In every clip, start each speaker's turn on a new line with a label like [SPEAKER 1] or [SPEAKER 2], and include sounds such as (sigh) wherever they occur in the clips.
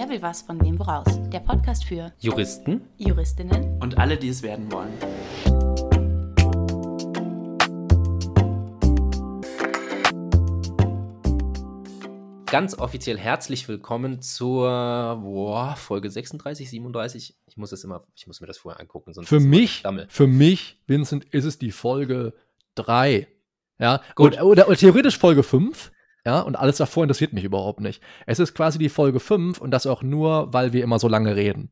[SPEAKER 1] Wer will was von wem woraus? Der Podcast für
[SPEAKER 2] Juristen,
[SPEAKER 1] Juristinnen
[SPEAKER 3] und alle, die es werden wollen.
[SPEAKER 2] Ganz offiziell herzlich willkommen zur boah, Folge 36, 37. Ich muss das immer, ich muss mir das vorher angucken.
[SPEAKER 4] Sonst für mich, für mich, Vincent, ist es die Folge 3. Ja, Gut. Oder, oder, oder theoretisch Folge 5. Ja, und alles davor interessiert mich überhaupt nicht. Es ist quasi die Folge 5 und das auch nur, weil wir immer so lange reden.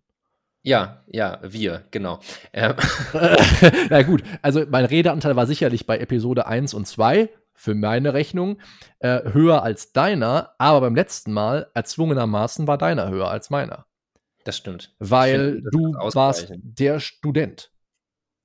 [SPEAKER 2] Ja, ja, wir, genau.
[SPEAKER 4] Ähm. (laughs) Na gut, also mein Redeanteil war sicherlich bei Episode 1 und 2 für meine Rechnung äh, höher als deiner, aber beim letzten Mal erzwungenermaßen war deiner höher als meiner.
[SPEAKER 2] Das stimmt.
[SPEAKER 4] Weil finde, du warst der Student.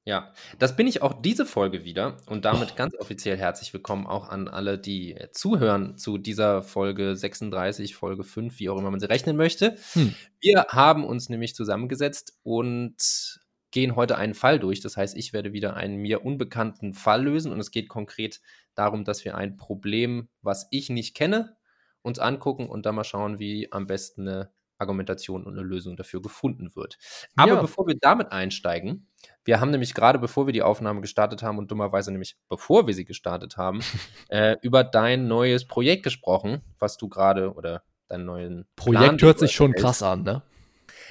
[SPEAKER 2] Ja, das bin ich auch diese Folge wieder und damit oh. ganz offiziell herzlich willkommen auch an alle, die zuhören zu dieser Folge 36, Folge 5, wie auch immer man sie rechnen möchte. Hm. Wir haben uns nämlich zusammengesetzt und gehen heute einen Fall durch. Das heißt, ich werde wieder einen mir unbekannten Fall lösen und es geht konkret darum, dass wir ein Problem, was ich nicht kenne, uns angucken und dann mal schauen, wie am besten eine Argumentation und eine Lösung dafür gefunden wird. Aber ja. bevor wir damit einsteigen, wir haben nämlich gerade, bevor wir die Aufnahme gestartet haben und dummerweise nämlich bevor wir sie gestartet haben, (laughs) äh, über dein neues Projekt gesprochen, was du gerade oder deinen neuen
[SPEAKER 4] Projekt Plan, hört sich schon krass an, ne?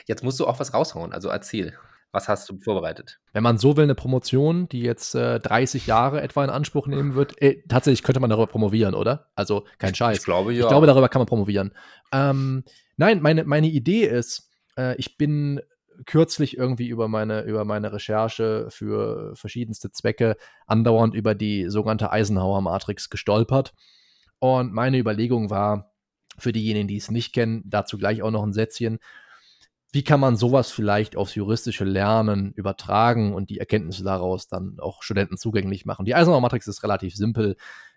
[SPEAKER 2] Jetzt musst du auch was raushauen, also erzähl. Was hast du vorbereitet?
[SPEAKER 4] Wenn man so will, eine Promotion, die jetzt äh, 30 Jahre etwa in Anspruch nehmen wird, äh, tatsächlich könnte man darüber promovieren, oder? Also kein Scheiß.
[SPEAKER 2] Ich glaube, ja.
[SPEAKER 4] Ich glaube, darüber kann man promovieren. Ähm, nein, meine, meine Idee ist, äh, ich bin kürzlich irgendwie über meine, über meine Recherche für verschiedenste Zwecke andauernd über die sogenannte Eisenhower-Matrix gestolpert. Und meine Überlegung war, für diejenigen, die es nicht kennen, dazu gleich auch noch ein Sätzchen wie kann man sowas vielleicht aufs juristische Lernen übertragen und die Erkenntnisse daraus dann auch Studenten zugänglich machen? Die Eisenhower Matrix ist relativ simpel.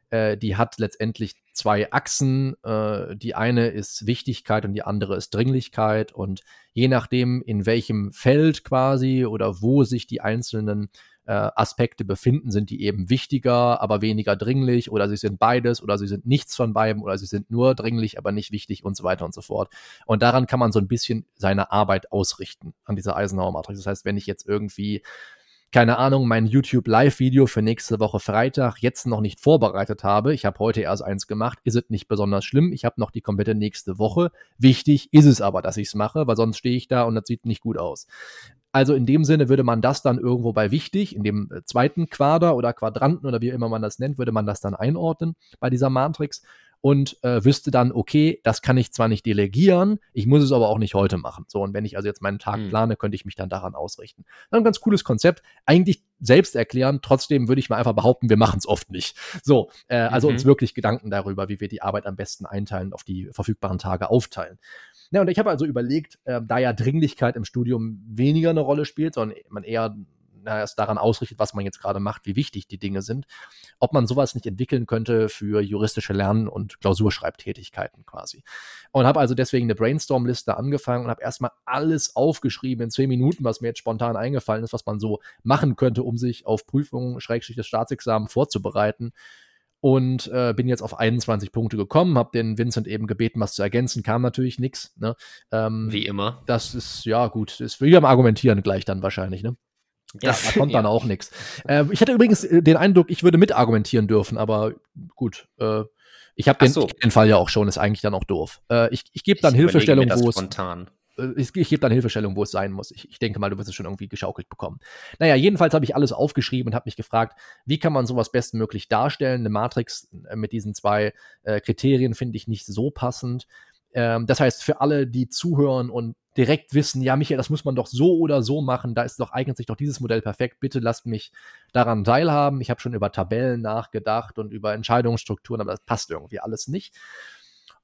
[SPEAKER 4] Äh, die hat letztendlich zwei Achsen. Äh, die eine ist Wichtigkeit und die andere ist Dringlichkeit. Und je nachdem, in welchem Feld quasi oder wo sich die einzelnen äh, Aspekte befinden, sind die eben wichtiger, aber weniger dringlich oder sie sind beides oder sie sind nichts von beiden oder sie sind nur dringlich, aber nicht wichtig und so weiter und so fort. Und daran kann man so ein bisschen seine Arbeit ausrichten an dieser Eisenhower-Matrix. Das heißt, wenn ich jetzt irgendwie keine Ahnung, mein YouTube-Live-Video für nächste Woche Freitag jetzt noch nicht vorbereitet habe. Ich habe heute erst eins gemacht, ist es nicht besonders schlimm. Ich habe noch die komplette nächste Woche. Wichtig ist es aber, dass ich es mache, weil sonst stehe ich da und das sieht nicht gut aus. Also in dem Sinne würde man das dann irgendwo bei wichtig, in dem äh, zweiten Quader oder Quadranten oder wie immer man das nennt, würde man das dann einordnen bei dieser Matrix und äh, wüsste dann, okay, das kann ich zwar nicht delegieren, ich muss es aber auch nicht heute machen. So, und wenn ich also jetzt meinen Tag mhm. plane, könnte ich mich dann daran ausrichten. Dann ein ganz cooles Konzept, eigentlich selbst erklären, trotzdem würde ich mal einfach behaupten, wir machen es oft nicht. So, äh, also mhm. uns wirklich Gedanken darüber, wie wir die Arbeit am besten einteilen, auf die verfügbaren Tage aufteilen. Ja, und ich habe also überlegt, äh, da ja Dringlichkeit im Studium weniger eine Rolle spielt, sondern man eher es daran ausrichtet, was man jetzt gerade macht, wie wichtig die Dinge sind, ob man sowas nicht entwickeln könnte für juristische Lern- und Klausurschreibtätigkeiten quasi. Und habe also deswegen eine Brainstorm-Liste angefangen und habe erstmal alles aufgeschrieben in zehn Minuten, was mir jetzt spontan eingefallen ist, was man so machen könnte, um sich auf Prüfungen, Schrägstrich des Staatsexamen vorzubereiten und äh, bin jetzt auf 21 Punkte gekommen, habe den Vincent eben gebeten, was zu ergänzen, kam natürlich nichts. Ne?
[SPEAKER 2] Ähm, Wie immer.
[SPEAKER 4] Das ist, ja gut, ist wie beim Argumentieren gleich dann wahrscheinlich, ne? Ja, da (laughs) kommt dann ja. auch nichts. Äh, ich hatte übrigens den Eindruck, ich würde mitargumentieren dürfen, aber gut, äh, ich habe den, so. den, Fall ja auch schon, ist eigentlich dann auch doof. Äh, ich ich gebe dann ich Hilfestellung, wo es. Spontan. Äh, ich, ich gebe dann Hilfestellung, wo es sein muss. Ich, ich, denke mal, du wirst es schon irgendwie geschaukelt bekommen. Naja, jedenfalls habe ich alles aufgeschrieben und habe mich gefragt, wie kann man sowas bestmöglich darstellen? Eine Matrix äh, mit diesen zwei äh, Kriterien finde ich nicht so passend. Ähm, das heißt, für alle, die zuhören und direkt wissen, ja, Michael, das muss man doch so oder so machen, da ist doch, eignet sich doch dieses Modell perfekt, bitte lasst mich daran teilhaben. Ich habe schon über Tabellen nachgedacht und über Entscheidungsstrukturen, aber das passt irgendwie alles nicht.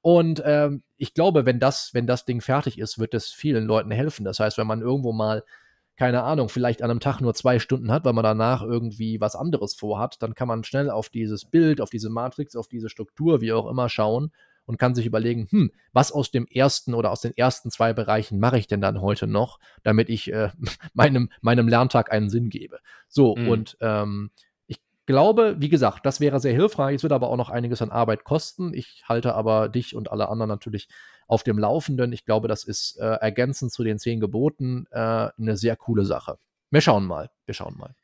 [SPEAKER 4] Und ähm, ich glaube, wenn das, wenn das Ding fertig ist, wird es vielen Leuten helfen. Das heißt, wenn man irgendwo mal, keine Ahnung, vielleicht an einem Tag nur zwei Stunden hat, weil man danach irgendwie was anderes vorhat, dann kann man schnell auf dieses Bild, auf diese Matrix, auf diese Struktur, wie auch immer, schauen und kann sich überlegen, hm, was aus dem ersten oder aus den ersten zwei Bereichen mache ich denn dann heute noch, damit ich äh, (laughs) meinem, meinem Lerntag einen Sinn gebe. So, mhm. und ähm, glaube, wie gesagt, das wäre sehr hilfreich. Es wird aber auch noch einiges an Arbeit kosten. Ich halte aber dich und alle anderen natürlich auf dem Laufenden. Ich glaube, das ist äh, ergänzend zu den zehn Geboten äh, eine sehr coole Sache. Wir schauen mal. Wir schauen mal.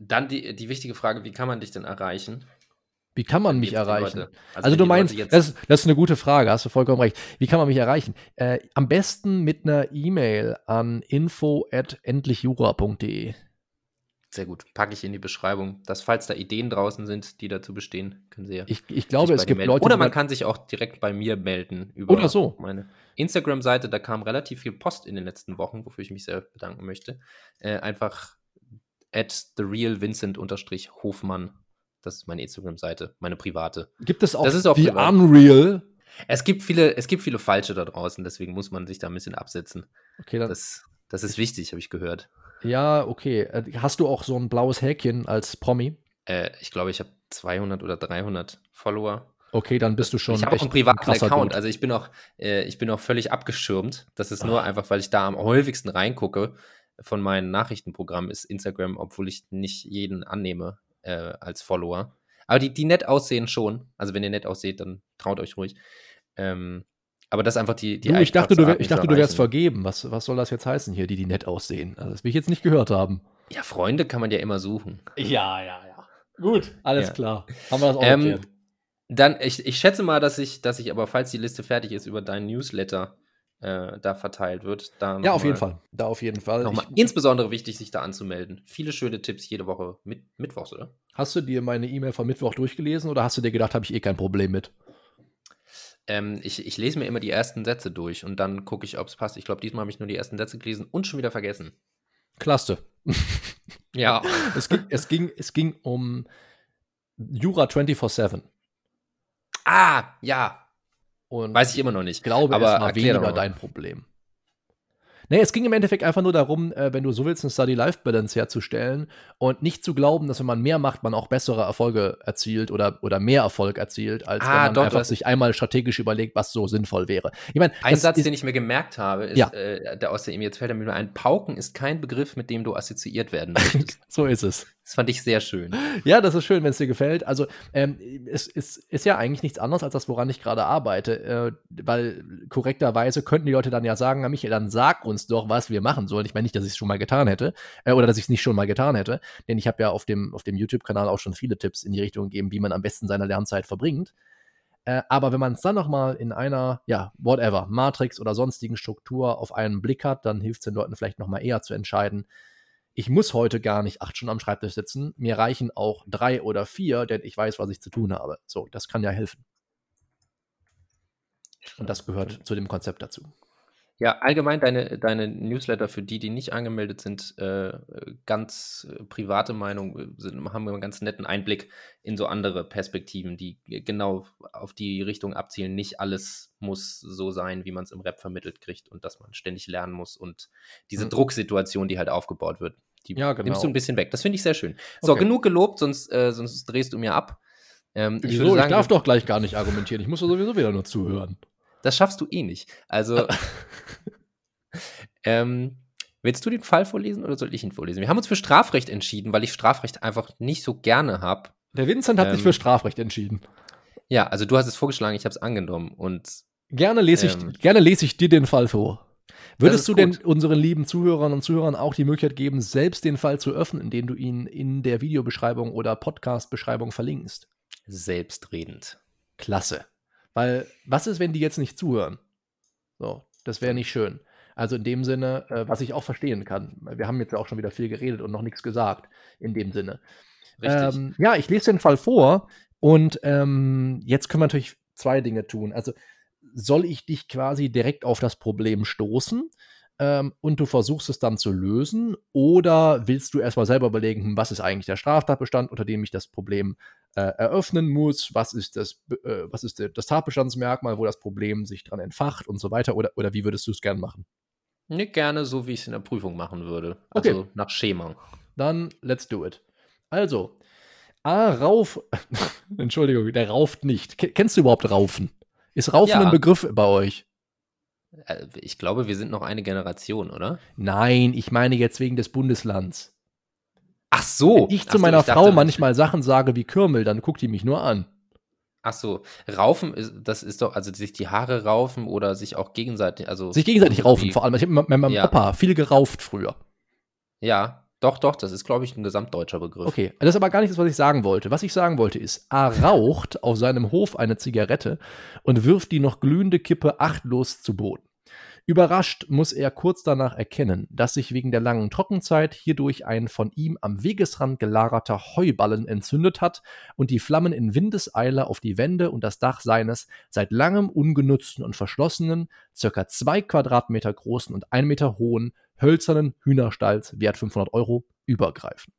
[SPEAKER 2] Dann die, die wichtige Frage, wie kann man dich denn erreichen?
[SPEAKER 4] Wie kann man mich erreichen? Also, also du meinst, das, das, ist eine gute Frage, hast du vollkommen recht. Wie kann man mich erreichen? Äh, am besten mit einer E-Mail an info@endlichjura.de.
[SPEAKER 2] Sehr gut. Packe ich in die Beschreibung, dass falls da Ideen draußen sind, die dazu bestehen, können Sie ja.
[SPEAKER 4] Ich, ich glaube, es gibt
[SPEAKER 2] melden.
[SPEAKER 4] Leute.
[SPEAKER 2] Oder man kann sich auch direkt bei mir melden
[SPEAKER 4] über oder so.
[SPEAKER 2] meine Instagram-Seite. Da kam relativ viel Post in den letzten Wochen, wofür ich mich sehr bedanken möchte. Äh, einfach at therealvincent-hofmann. Das ist meine Instagram-Seite, meine private.
[SPEAKER 4] Gibt es auch,
[SPEAKER 2] das ist auch
[SPEAKER 4] die privat. Unreal?
[SPEAKER 2] Es gibt, viele, es gibt viele falsche da draußen, deswegen muss man sich da ein bisschen absetzen.
[SPEAKER 4] Okay, dann.
[SPEAKER 2] Das, das ist wichtig, habe ich gehört.
[SPEAKER 4] Ja, okay. Äh, hast du auch so ein blaues Häkchen als Promi?
[SPEAKER 2] Äh, ich glaube, ich habe 200 oder 300 Follower.
[SPEAKER 4] Okay, dann bist du schon.
[SPEAKER 2] Ich habe auch einen privaten Account, also ich bin auch, äh, ich bin auch völlig abgeschirmt. Das ist nur Ach. einfach, weil ich da am häufigsten reingucke von meinen Nachrichtenprogrammen ist Instagram, obwohl ich nicht jeden annehme äh, als Follower. Aber die, die nett aussehen schon. Also wenn ihr nett ausseht, dann traut euch ruhig. Ähm, aber das ist einfach die, die
[SPEAKER 4] du, Ich dachte, du, ich dachte du wärst vergeben. Was, was soll das jetzt heißen hier, die, die nett aussehen? Also das will ich jetzt nicht gehört haben.
[SPEAKER 2] Ja, Freunde kann man ja immer suchen.
[SPEAKER 4] Ja, ja, ja. Gut, alles ja. klar. Haben wir das auch
[SPEAKER 2] ähm, Dann, ich, ich schätze mal, dass ich, dass ich aber, falls die Liste fertig ist, über deinen Newsletter äh, da verteilt wird. Da
[SPEAKER 4] ja, auf jeden Fall. Da auf jeden Fall.
[SPEAKER 2] Nochmal ich, insbesondere wichtig, sich da anzumelden. Viele schöne Tipps jede Woche mit, mittwochs, oder?
[SPEAKER 4] Hast du dir meine E-Mail von Mittwoch durchgelesen oder hast du dir gedacht, habe ich eh kein Problem mit?
[SPEAKER 2] Ähm, ich, ich lese mir immer die ersten Sätze durch und dann gucke ich, ob es passt. Ich glaube, diesmal habe ich nur die ersten Sätze gelesen und schon wieder vergessen.
[SPEAKER 4] Klasse. (laughs)
[SPEAKER 2] ja.
[SPEAKER 4] es, ging, es, ging, es ging um Jura 24-7.
[SPEAKER 2] Ah, ja.
[SPEAKER 4] Und
[SPEAKER 2] Weiß ich immer noch nicht.
[SPEAKER 4] Ich glaube, aber es war weniger dein Problem. Nee, es ging im Endeffekt einfach nur darum, äh, wenn du so willst, eine Study-Life-Balance herzustellen und nicht zu glauben, dass wenn man mehr macht, man auch bessere Erfolge erzielt oder, oder mehr Erfolg erzielt, als ah, wenn man doch, einfach sich einmal strategisch überlegt, was so sinnvoll wäre.
[SPEAKER 2] Ich mein, ein Satz, ist, den ich mir gemerkt habe, ist, ja. äh, der aus der jetzt fällt mir nur ein, Pauken ist kein Begriff, mit dem du assoziiert werden (laughs) möchtest.
[SPEAKER 4] so ist es.
[SPEAKER 2] Das fand ich sehr schön.
[SPEAKER 4] Ja, das ist schön, wenn es dir gefällt. Also, ähm, es, es, ist ja eigentlich nichts anderes als das, woran ich gerade arbeite. Äh, weil korrekterweise könnten die Leute dann ja sagen, na Michael, dann sag uns doch, was wir machen sollen. Ich meine nicht, dass ich es schon mal getan hätte äh, oder dass ich es nicht schon mal getan hätte. Denn ich habe ja auf dem, auf dem YouTube-Kanal auch schon viele Tipps in die Richtung gegeben, wie man am besten seine Lernzeit verbringt. Äh, aber wenn man es dann nochmal in einer, ja, whatever, Matrix oder sonstigen Struktur auf einen Blick hat, dann hilft es den Leuten vielleicht nochmal eher zu entscheiden, ich muss heute gar nicht acht Stunden am Schreibtisch sitzen. Mir reichen auch drei oder vier, denn ich weiß, was ich zu tun habe. So, das kann ja helfen. Und das gehört zu dem Konzept dazu.
[SPEAKER 2] Ja, allgemein deine, deine Newsletter für die, die nicht angemeldet sind, äh, ganz äh, private Meinung, äh, sind, haben einen ganz netten Einblick in so andere Perspektiven, die genau auf die Richtung abzielen. Nicht alles muss so sein, wie man es im Rap vermittelt kriegt und dass man ständig lernen muss und diese mhm. Drucksituation, die halt aufgebaut wird. Die
[SPEAKER 4] ja, genau.
[SPEAKER 2] nimmst du ein bisschen weg. Das finde ich sehr schön. So, okay. genug gelobt, sonst, äh, sonst drehst du mir ab.
[SPEAKER 4] Ähm, ich, Wieso? Sagen, ich darf doch gleich gar nicht argumentieren. Ich muss sowieso wieder nur zuhören.
[SPEAKER 2] Das schaffst du eh nicht. Also, (laughs) ähm, willst du den Fall vorlesen oder soll ich ihn vorlesen? Wir haben uns für Strafrecht entschieden, weil ich Strafrecht einfach nicht so gerne habe.
[SPEAKER 4] Der Vincent hat ähm, sich für Strafrecht entschieden.
[SPEAKER 2] Ja, also du hast es vorgeschlagen, ich habe es angenommen und
[SPEAKER 4] gerne lese ich, ähm, gerne lese ich dir den Fall vor. Würdest du denn unseren lieben Zuhörern und Zuhörern auch die Möglichkeit geben, selbst den Fall zu öffnen, indem du ihn in der Videobeschreibung oder Podcast-Beschreibung verlinkst?
[SPEAKER 2] Selbstredend.
[SPEAKER 4] Klasse. Weil, was ist, wenn die jetzt nicht zuhören? So, das wäre nicht schön. Also in dem Sinne, äh, was ich auch verstehen kann. Wir haben jetzt auch schon wieder viel geredet und noch nichts gesagt. In dem Sinne. Richtig. Ähm, ja, ich lese den Fall vor und ähm, jetzt können wir natürlich zwei Dinge tun. Also soll ich dich quasi direkt auf das Problem stoßen ähm, und du versuchst es dann zu lösen oder willst du erstmal selber überlegen, hm, was ist eigentlich der Straftatbestand, unter dem ich das Problem äh, eröffnen muss, was ist, das, äh, was ist das Tatbestandsmerkmal, wo das Problem sich dran entfacht und so weiter oder, oder wie würdest du es gern machen?
[SPEAKER 2] Nicht gerne so, wie ich es in der Prüfung machen würde. Also okay. nach Schema.
[SPEAKER 4] Dann let's do it. Also, A, Rauf, (laughs) Entschuldigung, der rauft nicht. Kennst du überhaupt Raufen? Ist Raufen ja. ein Begriff bei euch?
[SPEAKER 2] Äh, ich glaube, wir sind noch eine Generation, oder?
[SPEAKER 4] Nein, ich meine jetzt wegen des Bundeslands.
[SPEAKER 2] Ach so.
[SPEAKER 4] Wenn ich
[SPEAKER 2] Ach
[SPEAKER 4] zu
[SPEAKER 2] so,
[SPEAKER 4] meiner
[SPEAKER 2] ich dachte,
[SPEAKER 4] Frau manchmal Sachen sage wie Kürmel, dann guckt die mich nur an.
[SPEAKER 2] Ach so. Raufen, ist, das ist doch, also sich die Haare raufen oder sich auch gegenseitig, also.
[SPEAKER 4] Sich gegenseitig raufen, vor allem. Ich habe mit meinem
[SPEAKER 2] Ja.
[SPEAKER 4] Opa viel gerauft früher.
[SPEAKER 2] Ja, doch, doch, das ist, glaube ich, ein gesamtdeutscher Begriff.
[SPEAKER 4] Okay, das ist aber gar nicht das, was ich sagen wollte. Was ich sagen wollte ist, A raucht auf seinem Hof eine Zigarette und wirft die noch glühende Kippe achtlos zu Boden. Überrascht muss er kurz danach erkennen, dass sich wegen der langen Trockenzeit hierdurch ein von ihm am Wegesrand gelagerter Heuballen entzündet hat und die Flammen in Windeseile auf die Wände und das Dach seines seit langem ungenutzten und verschlossenen, circa zwei Quadratmeter großen und ein Meter hohen hölzernen Hühnerstalls wert 500 Euro übergreifen.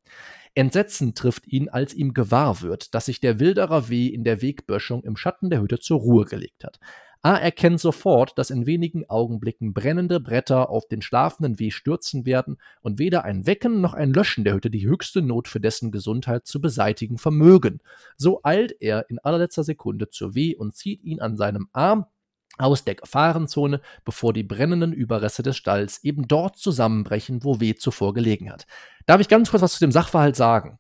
[SPEAKER 4] Entsetzen trifft ihn, als ihm gewahr wird, dass sich der Wilderer W. in der Wegböschung im Schatten der Hütte zur Ruhe gelegt hat. A erkennt sofort, dass in wenigen Augenblicken brennende Bretter auf den schlafenden W. stürzen werden und weder ein Wecken noch ein Löschen der Hütte die höchste Not für dessen Gesundheit zu beseitigen vermögen. So eilt er in allerletzter Sekunde zur W. und zieht ihn an seinem Arm aus der Gefahrenzone, bevor die brennenden Überreste des Stalls eben dort zusammenbrechen, wo W. zuvor gelegen hat. Darf ich ganz kurz was zu dem Sachverhalt sagen?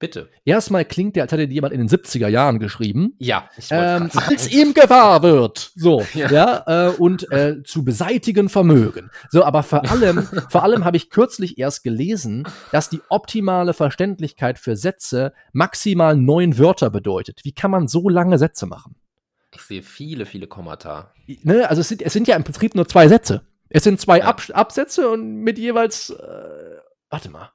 [SPEAKER 2] Bitte.
[SPEAKER 4] Erstmal klingt der, als hätte jemand in den 70er Jahren geschrieben.
[SPEAKER 2] Ja, ich
[SPEAKER 4] Ähm, als ihm gewahr wird. So, (laughs)
[SPEAKER 2] Ja.
[SPEAKER 4] ja, äh, und äh, zu beseitigen Vermögen. So, aber vor (laughs) allem, vor allem habe ich kürzlich erst gelesen, dass die optimale Verständlichkeit für Sätze maximal neun Wörter bedeutet. Wie kann man so lange Sätze machen?
[SPEAKER 2] Ich sehe viele, viele Kommata.
[SPEAKER 4] Ne? Also es sind, es sind ja im Prinzip nur zwei Sätze. Es sind zwei
[SPEAKER 2] Ja.
[SPEAKER 4] Ab Absätze und mit jeweils, äh, warte mal,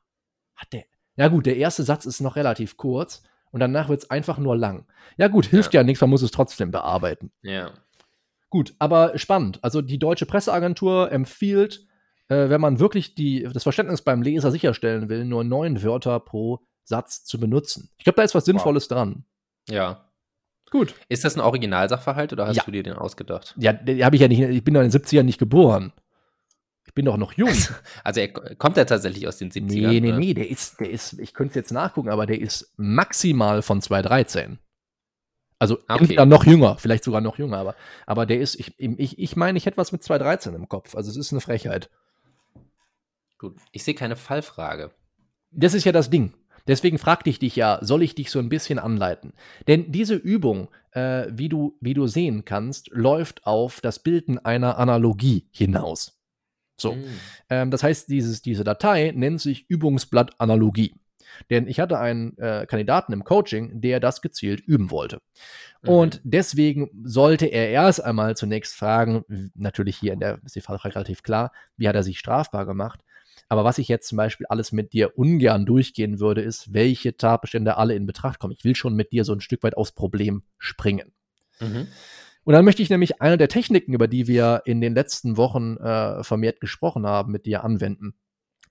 [SPEAKER 4] hat der, ja gut, der erste Satz ist noch relativ kurz und danach wird es einfach nur lang. Ja gut, hilft ja, nichts, man muss es trotzdem bearbeiten.
[SPEAKER 2] Ja.
[SPEAKER 4] Gut, aber spannend. Also die deutsche Presseagentur empfiehlt, äh, wenn man wirklich die, das Verständnis beim Leser sicherstellen will, nur neun Wörter pro Satz zu benutzen. Ich glaube, da ist was Sinnvolles dran.
[SPEAKER 2] Ja.
[SPEAKER 4] Gut.
[SPEAKER 2] Ist das ein Originalsachverhalt oder hast
[SPEAKER 4] Ja.
[SPEAKER 2] du dir den ausgedacht?
[SPEAKER 4] Ja, den habe ich ja nicht, ich bin doch in den 70ern nicht geboren. Ich bin doch noch jung.
[SPEAKER 2] Also er, kommt er tatsächlich aus den 70ern?
[SPEAKER 4] Nee, nee,
[SPEAKER 2] oder?
[SPEAKER 4] nee, der ist, der ist, ich könnte es jetzt nachgucken, aber der ist maximal von 2013. Also
[SPEAKER 2] Ah, okay.
[SPEAKER 4] noch jünger, vielleicht sogar noch jünger, aber, aber der ist, ich, ich, ich meine, ich hätte was mit 2013 im Kopf. Also es ist eine Frechheit.
[SPEAKER 2] Gut. Ich sehe keine Fallfrage.
[SPEAKER 4] Das ist ja das Ding. Deswegen fragte ich dich ja, soll ich dich so ein bisschen anleiten? Denn diese Übung, äh, wie, du, wie du sehen kannst, läuft auf das Bilden einer Analogie hinaus. So.
[SPEAKER 2] Hm.
[SPEAKER 4] Ähm, das heißt, dieses, diese Datei nennt sich Übungsblatt Analogie. Denn ich hatte einen äh, Kandidaten im Coaching, der das gezielt üben wollte.
[SPEAKER 2] Mhm.
[SPEAKER 4] Und deswegen sollte er erst einmal zunächst fragen, natürlich hier in der ist die Fallfrage relativ klar, wie hat er sich strafbar gemacht. Aber was ich jetzt zum Beispiel alles mit dir ungern durchgehen würde, ist, welche Tatbestände alle in Betracht kommen. Ich will schon mit dir so ein Stück weit aufs Problem springen.
[SPEAKER 2] Mhm.
[SPEAKER 4] Und dann möchte ich nämlich eine der Techniken, über die wir in den letzten Wochen äh, vermehrt gesprochen haben, mit dir anwenden.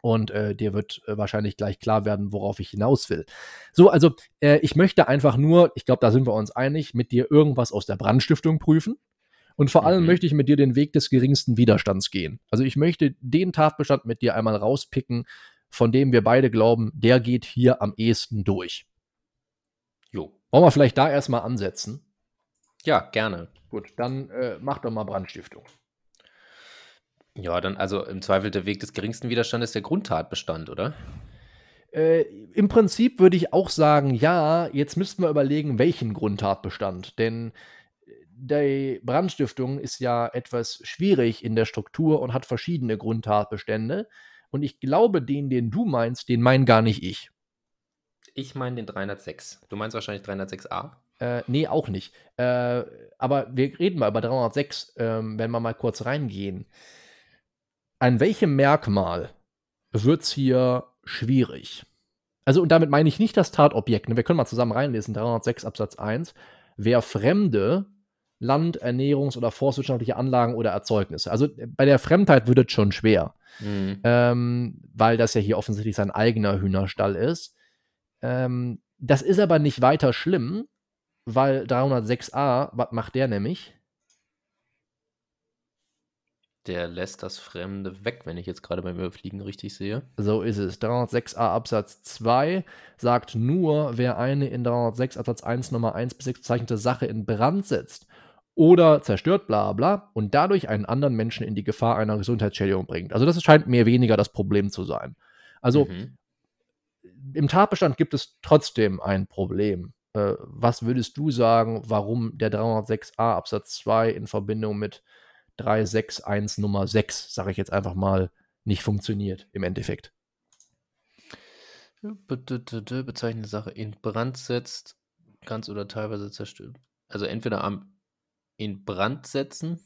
[SPEAKER 4] Und äh, dir wird äh, wahrscheinlich gleich klar werden, worauf ich hinaus will. So, also äh, ich möchte einfach nur, ich glaube, da sind wir uns einig, mit dir irgendwas aus der Brandstiftung prüfen. Und vor allem
[SPEAKER 2] Mhm.
[SPEAKER 4] möchte ich mit dir den Weg des geringsten Widerstands gehen. Also ich möchte den Tatbestand mit dir einmal rauspicken, von dem wir beide glauben, der geht hier am ehesten durch.
[SPEAKER 2] Jo.
[SPEAKER 4] Wollen wir vielleicht da erstmal ansetzen?
[SPEAKER 2] Ja, gerne.
[SPEAKER 4] Gut, dann äh, mach doch mal Brandstiftung.
[SPEAKER 2] Ja, dann also im Zweifel der Weg des geringsten Widerstandes der Grundtatbestand, oder?
[SPEAKER 4] Äh, Im Prinzip würde ich auch sagen, ja, jetzt müssten wir überlegen, welchen Grundtatbestand. Denn die Brandstiftung ist ja etwas schwierig in der Struktur und hat verschiedene Grundtatbestände. Und ich glaube, den, den du meinst, den mein gar nicht ich.
[SPEAKER 2] Ich meine den 306. Du meinst wahrscheinlich 306a?
[SPEAKER 4] Äh, nee, auch nicht. Äh, aber wir reden mal über 306, ähm, wenn wir mal kurz reingehen. An welchem Merkmal wird es hier schwierig? Also, und damit meine ich nicht das Tatobjekt. Ne? Wir können mal zusammen reinlesen, 306 Absatz 1. Wer fremde Land-, Ernährungs- oder forstwirtschaftliche Anlagen oder Erzeugnisse. Also äh, bei der Fremdheit wird es schon schwer
[SPEAKER 2] Mhm.
[SPEAKER 4] ähm, weil das ja hier offensichtlich sein eigener Hühnerstall ist. Ähm, das ist aber nicht weiter schlimm, weil 306a, was macht der nämlich?
[SPEAKER 2] Der lässt das Fremde weg, wenn ich jetzt gerade beim Überfliegen richtig sehe.
[SPEAKER 4] So ist es. 306a Absatz 2 sagt nur, wer eine in 306 Absatz 1 Nummer 1 bis 6 bezeichnete Sache in Brand setzt oder zerstört, bla bla, und dadurch einen anderen Menschen in die Gefahr einer Gesundheitsschädigung bringt. Also das scheint mir weniger das Problem zu sein. Also
[SPEAKER 2] Mhm.
[SPEAKER 4] im Tatbestand gibt es trotzdem ein Problem. Äh, was würdest du sagen, warum der 306a Absatz 2 in Verbindung mit 361 Nummer 6, sage ich jetzt einfach mal, nicht funktioniert im Endeffekt?
[SPEAKER 2] Bezeichnende Sache in Brand setzt, ganz oder teilweise zerstört. Also entweder am in Brand setzen,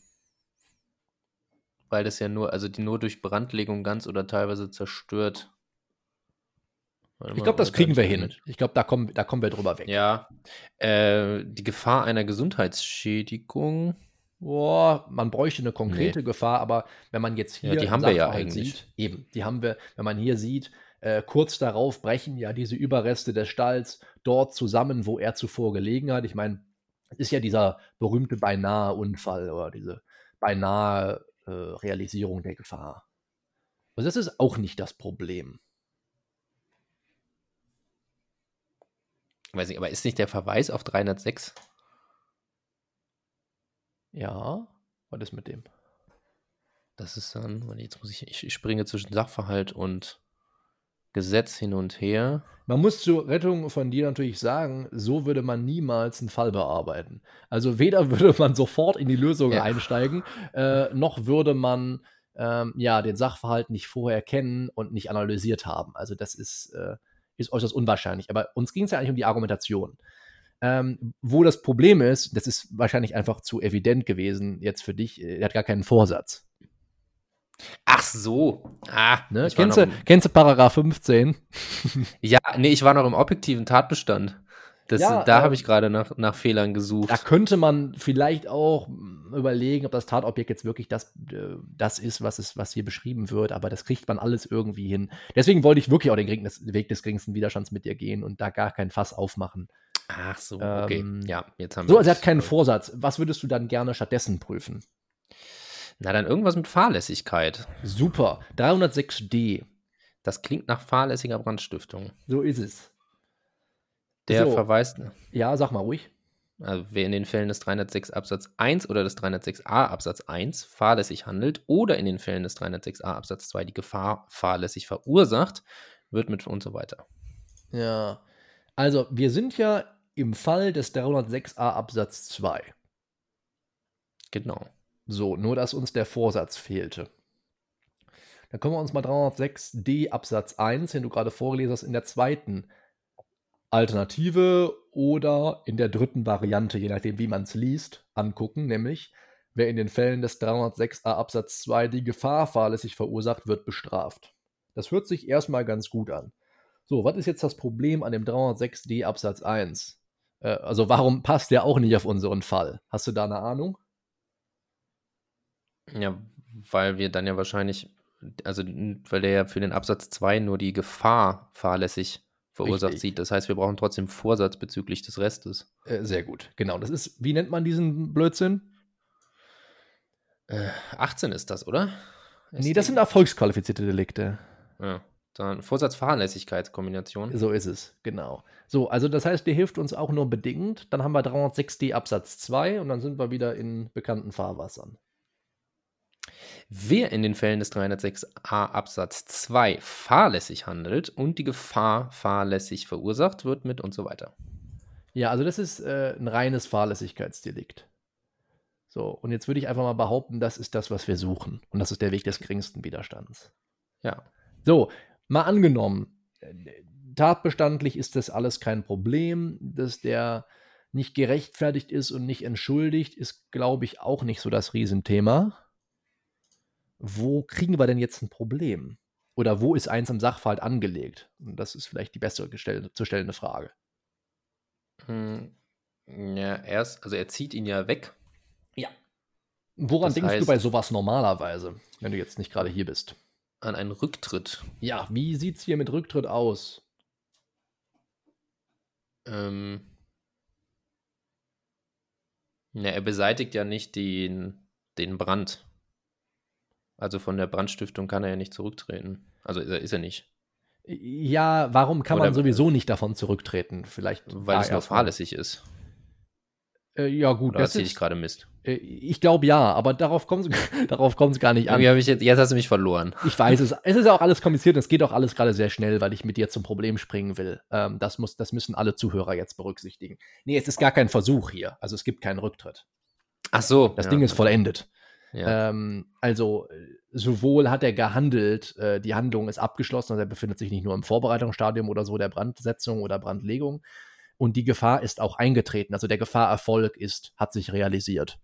[SPEAKER 2] weil das ja nur, also die nur durch Brandlegung ganz oder teilweise zerstört.
[SPEAKER 4] ich glaube, das kriegen wir hin. Ich glaube, da kommen, da kommen wir drüber weg.
[SPEAKER 2] Ja. Äh, die Gefahr einer Gesundheitsschädigung.
[SPEAKER 4] Boah, man bräuchte eine konkrete nee. Gefahr, aber wenn man jetzt hier.
[SPEAKER 2] Ja, die haben wir ja eigentlich.
[SPEAKER 4] Sieht, eben, die haben wir, wenn man hier sieht, äh, kurz darauf brechen ja diese Überreste des Stalls dort zusammen, wo er zuvor gelegen hat. Ich meine, ist ja dieser berühmte beinahe Unfall oder diese beinahe äh, Realisierung der Gefahr. Also das ist auch nicht das Problem.
[SPEAKER 2] weiß nicht, aber ist nicht der Verweis auf 306?
[SPEAKER 4] Ja, was ist mit dem?
[SPEAKER 2] Das ist dann, jetzt muss ich, ich springe zwischen Sachverhalt und Gesetz hin und her.
[SPEAKER 4] Man muss zur Rettung von dir natürlich sagen, so würde man niemals einen Fall bearbeiten. Also weder (laughs) würde man sofort in die Lösung ja. einsteigen, äh, noch würde man ähm, ja den Sachverhalt nicht vorher kennen und nicht analysiert haben. Also das ist, äh, ist äußerst unwahrscheinlich. Aber uns ging es ja eigentlich um die Argumentation. Ähm, wo das Problem ist, das ist wahrscheinlich einfach zu evident gewesen jetzt für dich, er hat gar keinen Vorsatz.
[SPEAKER 2] Ach so. Ah,
[SPEAKER 4] ne? kennst, du, kennst du Paragraph 15? (laughs)
[SPEAKER 2] ja, nee, ich war noch im objektiven Tatbestand. Das, ja, da äh, habe ich gerade nach, nach Fehlern gesucht.
[SPEAKER 4] Da könnte man vielleicht auch überlegen, ob das Tatobjekt jetzt wirklich das, äh, das ist, was, es, was hier beschrieben wird, aber das kriegt man alles irgendwie hin. Deswegen wollte ich wirklich auch den Weg des geringsten Widerstands mit dir gehen und da gar kein Fass aufmachen.
[SPEAKER 2] Ach so, okay. Ähm, ja,
[SPEAKER 4] jetzt haben wir. So, also er hat keinen Vorsatz. Was würdest du dann gerne stattdessen prüfen?
[SPEAKER 2] Na, dann irgendwas mit Fahrlässigkeit.
[SPEAKER 4] Super. 306d.
[SPEAKER 2] Das klingt nach fahrlässiger Brandstiftung.
[SPEAKER 4] So ist es.
[SPEAKER 2] Der so. verweist.
[SPEAKER 4] Ja, sag mal ruhig.
[SPEAKER 2] Also, wer in den Fällen des 306 Absatz 1 oder des 306a Absatz 1 fahrlässig handelt oder in den Fällen des 306a Absatz 2 die Gefahr fahrlässig verursacht, wird mit und so weiter.
[SPEAKER 4] Ja. Also, wir sind ja im Fall des 306a Absatz 2.
[SPEAKER 2] Genau.
[SPEAKER 4] So, nur dass uns der Vorsatz fehlte. Dann können wir uns mal 306d Absatz 1, den du gerade vorgelesen hast, in der zweiten Alternative oder in der dritten Variante, je nachdem, wie man es liest, angucken, nämlich wer in den Fällen des 306a Absatz 2 die Gefahr fahrlässig verursacht, wird bestraft. Das hört sich erstmal ganz gut an. So, was ist jetzt das Problem an dem 306d Absatz 1? Äh, also warum passt der auch nicht auf unseren Fall? Hast du da eine Ahnung?
[SPEAKER 2] Ja, weil wir dann ja wahrscheinlich, also weil der ja für den Absatz 2 nur die Gefahr fahrlässig verursacht Richtig. sieht. Das heißt, wir brauchen trotzdem Vorsatz bezüglich des Restes.
[SPEAKER 4] Äh, sehr gut, genau. Das ist, wie nennt man diesen Blödsinn?
[SPEAKER 2] Äh, 18 ist das, oder?
[SPEAKER 4] Ist nee, das sind erfolgsqualifizierte Delikte.
[SPEAKER 2] Ja, dann Vorsatz-Fahrlässigkeitskombination.
[SPEAKER 4] So ist es, genau. So, also das heißt, der hilft uns auch nur bedingt. Dann haben wir 306d Absatz 2 und dann sind wir wieder in bekannten Fahrwassern.
[SPEAKER 2] Wer in den Fällen des 306a Absatz 2 fahrlässig handelt und die Gefahr fahrlässig verursacht, wird mit und so weiter.
[SPEAKER 4] Ja, also das ist äh, ein reines Fahrlässigkeitsdelikt. So, und jetzt würde ich einfach mal behaupten, das ist das, was wir suchen. Und das ist der Weg des geringsten Widerstands.
[SPEAKER 2] Ja.
[SPEAKER 4] So, mal angenommen, tatbestandlich ist das alles kein Problem, dass der nicht gerechtfertigt ist und nicht entschuldigt, ist, glaube ich, auch nicht so das Riesenthema wo kriegen wir denn jetzt ein Problem? Oder wo ist eins im Sachverhalt angelegt? Und das ist vielleicht die bessere gestell zu stellende Frage.
[SPEAKER 2] Hm, ja, erst, also er zieht ihn ja weg.
[SPEAKER 4] Ja. Woran das denkst heißt, du bei sowas normalerweise, wenn du jetzt nicht gerade hier bist?
[SPEAKER 2] An einen Rücktritt.
[SPEAKER 4] Ja, wie sieht es hier mit Rücktritt aus?
[SPEAKER 2] Ähm. Ja, er beseitigt ja nicht den, den Brand. Also von der Brandstiftung kann er ja nicht zurücktreten. Also ist er, ist er nicht.
[SPEAKER 4] Ja, warum kann Oder man sowieso nicht davon zurücktreten? Vielleicht
[SPEAKER 2] weil es nur fahrlässig ist.
[SPEAKER 4] Äh, ja, gut.
[SPEAKER 2] Oder erzähle ich gerade Mist?
[SPEAKER 4] Äh, ich glaube ja, aber darauf kommt es (laughs) darauf kommt's gar nicht an.
[SPEAKER 2] Ich jetzt, jetzt hast du mich verloren.
[SPEAKER 4] Ich weiß es. Es ist auch alles kompliziert und es geht auch alles gerade sehr schnell, weil ich mit dir zum Problem springen will. Ähm, das, muss, das müssen alle Zuhörer jetzt berücksichtigen. Nee, es ist gar kein Versuch hier. Also es gibt keinen Rücktritt.
[SPEAKER 2] Ach so.
[SPEAKER 4] Das ja, Ding ist vollendet. Ähm, also sowohl hat er gehandelt, äh, die Handlung ist abgeschlossen, also er befindet sich nicht nur im Vorbereitungsstadium oder so der Brandsetzung oder Brandlegung. Und die Gefahr ist auch eingetreten. Also der Gefahrerfolg ist, hat sich realisiert.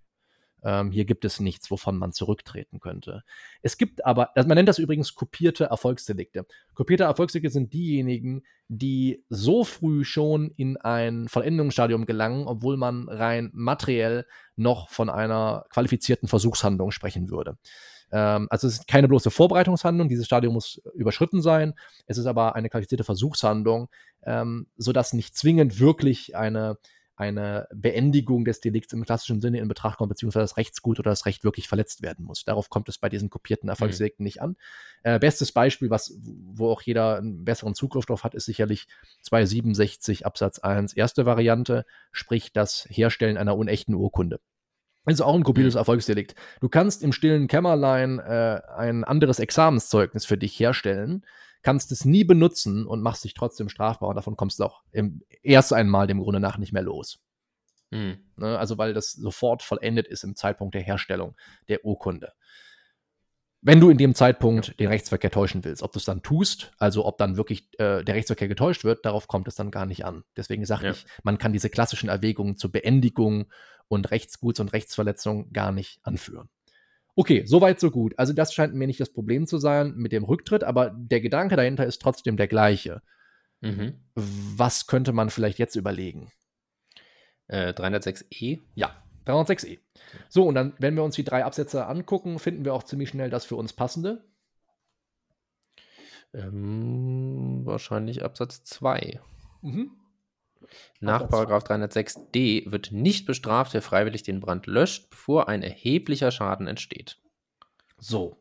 [SPEAKER 4] Ähm, hier gibt es nichts, wovon man zurücktreten könnte. Es gibt aber, also man nennt das übrigens kopierte Erfolgsdelikte. Kopierte Erfolgsdelikte sind diejenigen, die so früh schon in ein Vollendungsstadium gelangen, obwohl man rein materiell noch von einer qualifizierten Versuchshandlung sprechen würde. Ähm, also es ist keine bloße Vorbereitungshandlung, dieses Stadium muss überschritten sein. Es ist aber eine qualifizierte Versuchshandlung, ähm, sodass nicht zwingend wirklich eine eine Beendigung des Delikts im klassischen Sinne in Betracht kommt, beziehungsweise das Rechtsgut oder das Recht wirklich verletzt werden muss. Darauf kommt es bei diesen kopierten Erfolgsdelikten mhm. nicht an. Äh, bestes Beispiel, was, wo auch jeder einen besseren Zugriff drauf hat, ist sicherlich 267 Absatz 1, erste Variante, sprich das Herstellen einer unechten Urkunde. Das ist auch ein kopiertes mhm. Erfolgsdelikt. Du kannst im stillen Kämmerlein äh, ein anderes Examenszeugnis für dich herstellen, kannst es nie benutzen und machst dich trotzdem strafbar und davon kommst du auch im, erst einmal dem Grunde nach nicht mehr los. Mhm. Also weil das sofort vollendet ist im Zeitpunkt der Herstellung der Urkunde. Wenn du in dem Zeitpunkt den Rechtsverkehr täuschen willst, ob du es dann tust, also ob dann wirklich äh, der Rechtsverkehr getäuscht wird, darauf kommt es dann gar nicht an. Deswegen sage ja. ich, man kann diese klassischen Erwägungen zur Beendigung und Rechtsguts- und Rechtsverletzung gar nicht anführen. Okay, soweit, so gut. Also das scheint mir nicht das Problem zu sein mit dem Rücktritt, aber der Gedanke dahinter ist trotzdem der gleiche. Mhm. Was könnte man vielleicht jetzt überlegen?
[SPEAKER 2] Äh, 306e?
[SPEAKER 4] Ja, 306e. So, und dann, wenn wir uns die drei Absätze angucken, finden wir auch ziemlich schnell das für uns passende.
[SPEAKER 2] Ähm, wahrscheinlich Absatz 2. Mhm. Nach 306d wird nicht bestraft, wer freiwillig den Brand löscht, bevor ein erheblicher Schaden entsteht.
[SPEAKER 4] So.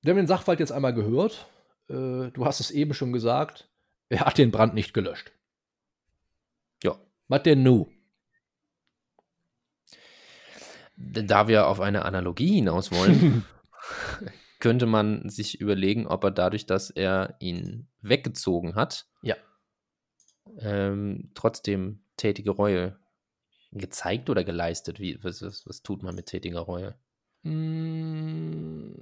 [SPEAKER 4] Wir haben den Sachverhalt jetzt einmal gehört. Äh, du hast es eben schon gesagt. Er hat den Brand nicht gelöscht.
[SPEAKER 2] Ja.
[SPEAKER 4] Was denn nu?
[SPEAKER 2] Da wir auf eine Analogie hinaus wollen, (laughs) könnte man sich überlegen, ob er dadurch, dass er ihn weggezogen hat,
[SPEAKER 4] ja
[SPEAKER 2] ähm, trotzdem tätige Reue gezeigt oder geleistet? Wie, was, was, was tut man mit tätiger Reue?
[SPEAKER 4] Hm,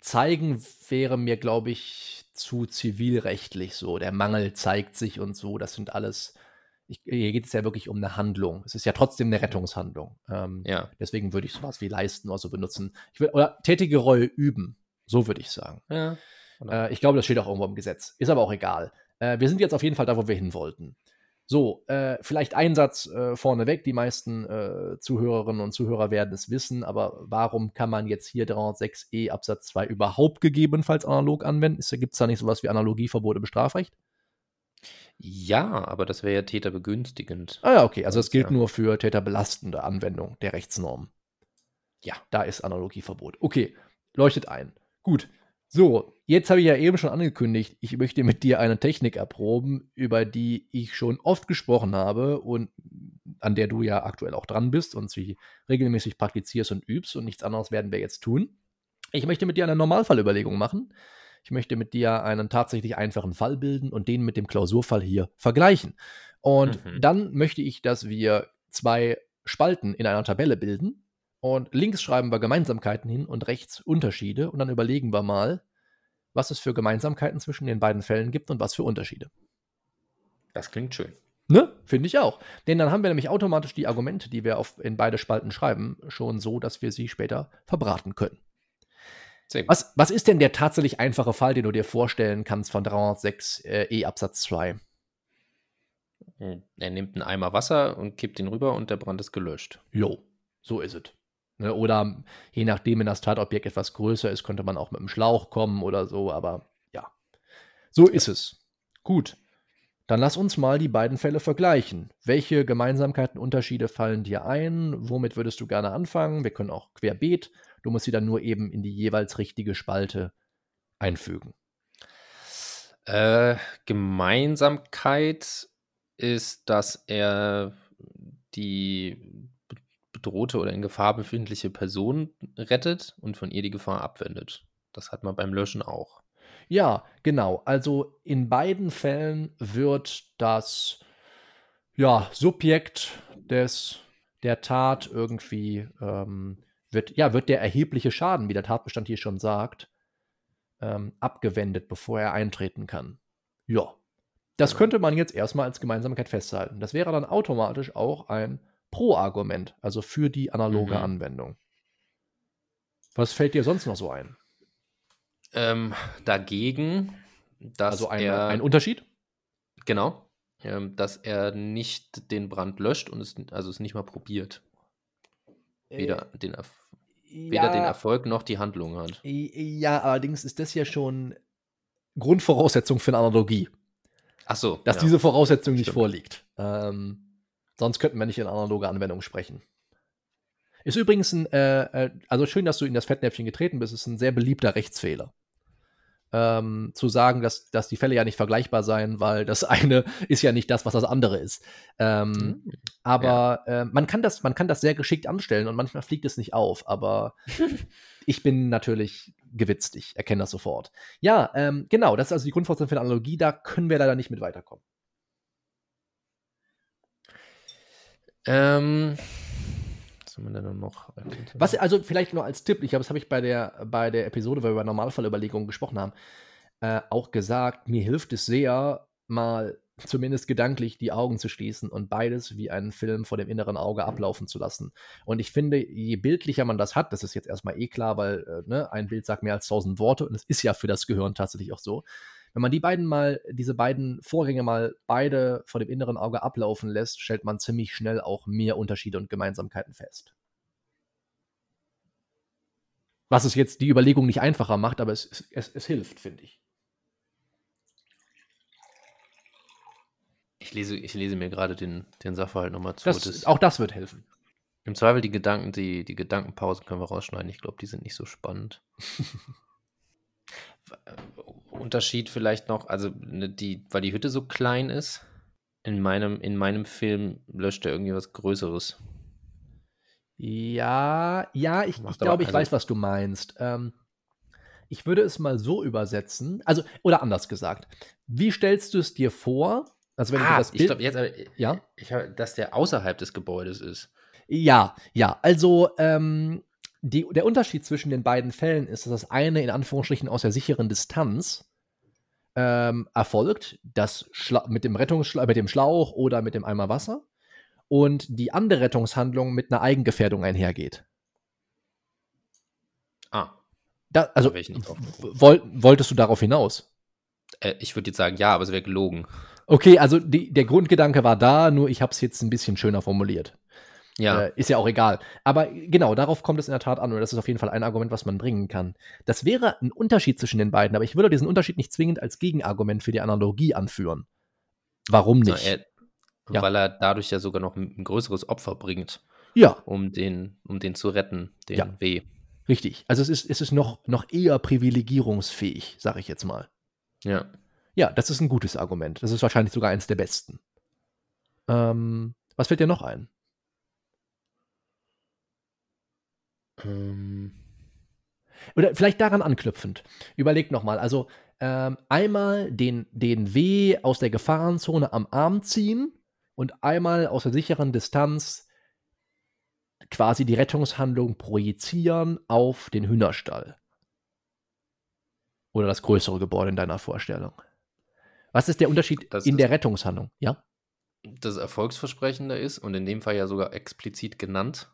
[SPEAKER 4] zeigen wäre mir, glaube ich, zu zivilrechtlich so. Der Mangel zeigt sich und so. Das sind alles. Ich, hier geht es ja wirklich um eine Handlung. Es ist ja trotzdem eine Rettungshandlung. Ähm,
[SPEAKER 2] ja.
[SPEAKER 4] Deswegen würde ich sowas wie leisten oder so benutzen. Ich will, oder tätige Reue üben. So würde ich sagen.
[SPEAKER 2] Ja.
[SPEAKER 4] Äh, ich glaube, das steht auch irgendwo im Gesetz. Ist aber auch egal. Äh, wir sind jetzt auf jeden Fall da, wo wir hin wollten. So, äh, vielleicht ein Satz äh, vorneweg. Die meisten äh, Zuhörerinnen und Zuhörer werden es wissen, aber warum kann man jetzt hier 306e Absatz 2 überhaupt gegebenenfalls analog anwenden? Gibt es da nicht sowas wie Analogieverbote im Strafrecht?
[SPEAKER 2] Ja, aber das wäre ja täterbegünstigend.
[SPEAKER 4] Ah ja, okay. Also es gilt ja. nur für täterbelastende Anwendung der Rechtsnorm. Ja, da ist Analogieverbot. Okay, leuchtet ein. Gut. So, jetzt habe ich ja eben schon angekündigt, ich möchte mit dir eine Technik erproben, über die ich schon oft gesprochen habe und an der du ja aktuell auch dran bist und sie regelmäßig praktizierst und übst und nichts anderes werden wir jetzt tun. Ich möchte mit dir eine Normalfallüberlegung machen. Ich möchte mit dir einen tatsächlich einfachen Fall bilden und den mit dem Klausurfall hier vergleichen. Und mhm. dann möchte ich, dass wir zwei Spalten in einer Tabelle bilden und links schreiben wir Gemeinsamkeiten hin und rechts Unterschiede. Und dann überlegen wir mal, was es für Gemeinsamkeiten zwischen den beiden Fällen gibt und was für Unterschiede.
[SPEAKER 2] Das klingt schön.
[SPEAKER 4] Ne? Finde ich auch. Denn dann haben wir nämlich automatisch die Argumente, die wir auf, in beide Spalten schreiben, schon so, dass wir sie später verbraten können. Was, was ist denn der tatsächlich einfache Fall, den du dir vorstellen kannst von 306 äh, E Absatz 2?
[SPEAKER 2] Hm, er nimmt einen Eimer Wasser und kippt ihn rüber und der Brand ist gelöscht.
[SPEAKER 4] Jo, so ist es. Ne, oder je nachdem, wenn das Tatobjekt etwas größer ist, könnte man auch mit dem Schlauch kommen oder so, aber ja. So ist es. Gut. Dann lass uns mal die beiden Fälle vergleichen. Welche Gemeinsamkeiten, Unterschiede fallen dir ein? Womit würdest du gerne anfangen? Wir können auch querbeet. Du musst sie dann nur eben in die jeweils richtige Spalte einfügen.
[SPEAKER 2] Äh, Gemeinsamkeit ist, dass er die bedrohte oder in Gefahr befindliche Person rettet und von ihr die Gefahr abwendet. Das hat man beim Löschen auch.
[SPEAKER 4] Ja, genau. Also in beiden Fällen wird das ja, Subjekt des, der Tat irgendwie ähm, wird, ja, wird der erhebliche Schaden, wie der Tatbestand hier schon sagt, ähm, abgewendet, bevor er eintreten kann. Ja. Das könnte man jetzt erstmal als Gemeinsamkeit festhalten. Das wäre dann automatisch auch ein Pro-Argument, also für die analoge mhm. Anwendung. Was fällt dir sonst noch so ein?
[SPEAKER 2] Ähm, dagegen, dass
[SPEAKER 4] also ein,
[SPEAKER 2] er,
[SPEAKER 4] ein Unterschied?
[SPEAKER 2] Genau, ähm, dass er nicht den Brand löscht und es also es nicht mal probiert. Weder, äh, den, weder ja, den Erfolg noch die Handlung hat.
[SPEAKER 4] Ja, allerdings ist das ja schon Grundvoraussetzung für eine Analogie.
[SPEAKER 2] Ach so.
[SPEAKER 4] Dass ja. diese Voraussetzung nicht Stimmt. vorliegt. Ähm, sonst könnten wir nicht in analoger Anwendung sprechen. Ist übrigens ein, äh, äh, also schön, dass du in das Fettnäpfchen getreten bist, ist ein sehr beliebter Rechtsfehler ähm, zu sagen, dass, dass die Fälle ja nicht vergleichbar seien, weil das (laughs) eine ist ja nicht das, was das andere ist. Ähm, mhm. Aber ja. äh, man, kann das, man kann das sehr geschickt anstellen und manchmal fliegt es nicht auf, aber (laughs) ich bin natürlich gewitzt, ich erkenne das sofort. Ja, ähm, genau, das ist also die Grundvoraussetzung für eine Analogie, da können wir leider nicht mit weiterkommen.
[SPEAKER 2] Ähm, was haben wir denn noch?
[SPEAKER 4] Was, also vielleicht nur als Tipp, ich habe, das habe ich bei der, bei der Episode, weil wir über Normalfallüberlegungen gesprochen haben, äh, auch gesagt, mir hilft es sehr, mal zumindest gedanklich die Augen zu schließen und beides wie einen Film vor dem inneren Auge ablaufen zu lassen. Und ich finde, je bildlicher man das hat, das ist jetzt erstmal eh klar, weil äh, ne, ein Bild sagt mehr als tausend Worte und es ist ja für das Gehirn tatsächlich auch so. Wenn man die beiden mal, diese beiden Vorgänge mal beide vor dem inneren Auge ablaufen lässt, stellt man ziemlich schnell auch mehr Unterschiede und Gemeinsamkeiten fest. Was es jetzt die Überlegung nicht einfacher macht, aber es, es, es hilft, finde ich.
[SPEAKER 2] Ich lese, ich lese mir gerade den, den Sachverhalt nochmal zu.
[SPEAKER 4] Das, das, auch das wird helfen.
[SPEAKER 2] Im Zweifel die Gedanken, die, die Gedankenpausen können wir rausschneiden. Ich glaube, die sind nicht so spannend. (laughs) Unterschied vielleicht noch, also ne, die, weil die Hütte so klein ist, in meinem, in meinem Film löscht er irgendwie was Größeres.
[SPEAKER 4] Ja, ja, ich, ich glaube, ich also, weiß, was du meinst. Ähm, ich würde es mal so übersetzen, also, oder anders gesagt, wie stellst du es dir vor?
[SPEAKER 2] Also, wenn ah, du das Bild, ich glaube jetzt, äh, ja? Ich, dass der außerhalb des Gebäudes ist.
[SPEAKER 4] Ja, ja, also, ähm, die, der Unterschied zwischen den beiden Fällen ist, dass das eine in Anführungsstrichen aus der sicheren Distanz ähm, erfolgt, das Schla mit dem Rettungsschlauch, mit dem Schlauch oder mit dem Eimer Wasser und die andere Rettungshandlung mit einer Eigengefährdung einhergeht.
[SPEAKER 2] Ah.
[SPEAKER 4] Da, also, woll, wolltest du darauf hinaus?
[SPEAKER 2] Äh, ich würde jetzt sagen, ja, aber es wäre gelogen.
[SPEAKER 4] Okay, also die, der Grundgedanke war da, nur ich habe es jetzt ein bisschen schöner formuliert. Ja. Äh, ist ja auch egal. Aber genau, darauf kommt es in der Tat an und das ist auf jeden Fall ein Argument, was man bringen kann. Das wäre ein Unterschied zwischen den beiden, aber ich würde diesen Unterschied nicht zwingend als Gegenargument für die Analogie anführen. Warum nicht?
[SPEAKER 2] Na, er, ja. Weil er dadurch ja sogar noch ein größeres Opfer bringt.
[SPEAKER 4] Ja.
[SPEAKER 2] Um den, um den zu retten, den ja. W.
[SPEAKER 4] Richtig. Also es ist, es ist noch, noch eher privilegierungsfähig, sage ich jetzt mal.
[SPEAKER 2] Ja.
[SPEAKER 4] Ja, das ist ein gutes Argument. Das ist wahrscheinlich sogar eins der besten. Ähm, was fällt dir noch ein? Ähm. Oder vielleicht daran anknüpfend. Überlegt nochmal. Also ähm, einmal den, den W aus der Gefahrenzone am Arm ziehen und einmal aus der sicheren Distanz quasi die Rettungshandlung projizieren auf den Hühnerstall. Oder das größere Gebäude in deiner Vorstellung. Was ist der Unterschied das in der Rettungshandlung? Ja?
[SPEAKER 2] Das erfolgsversprechender ist und in dem Fall ja sogar explizit genannt.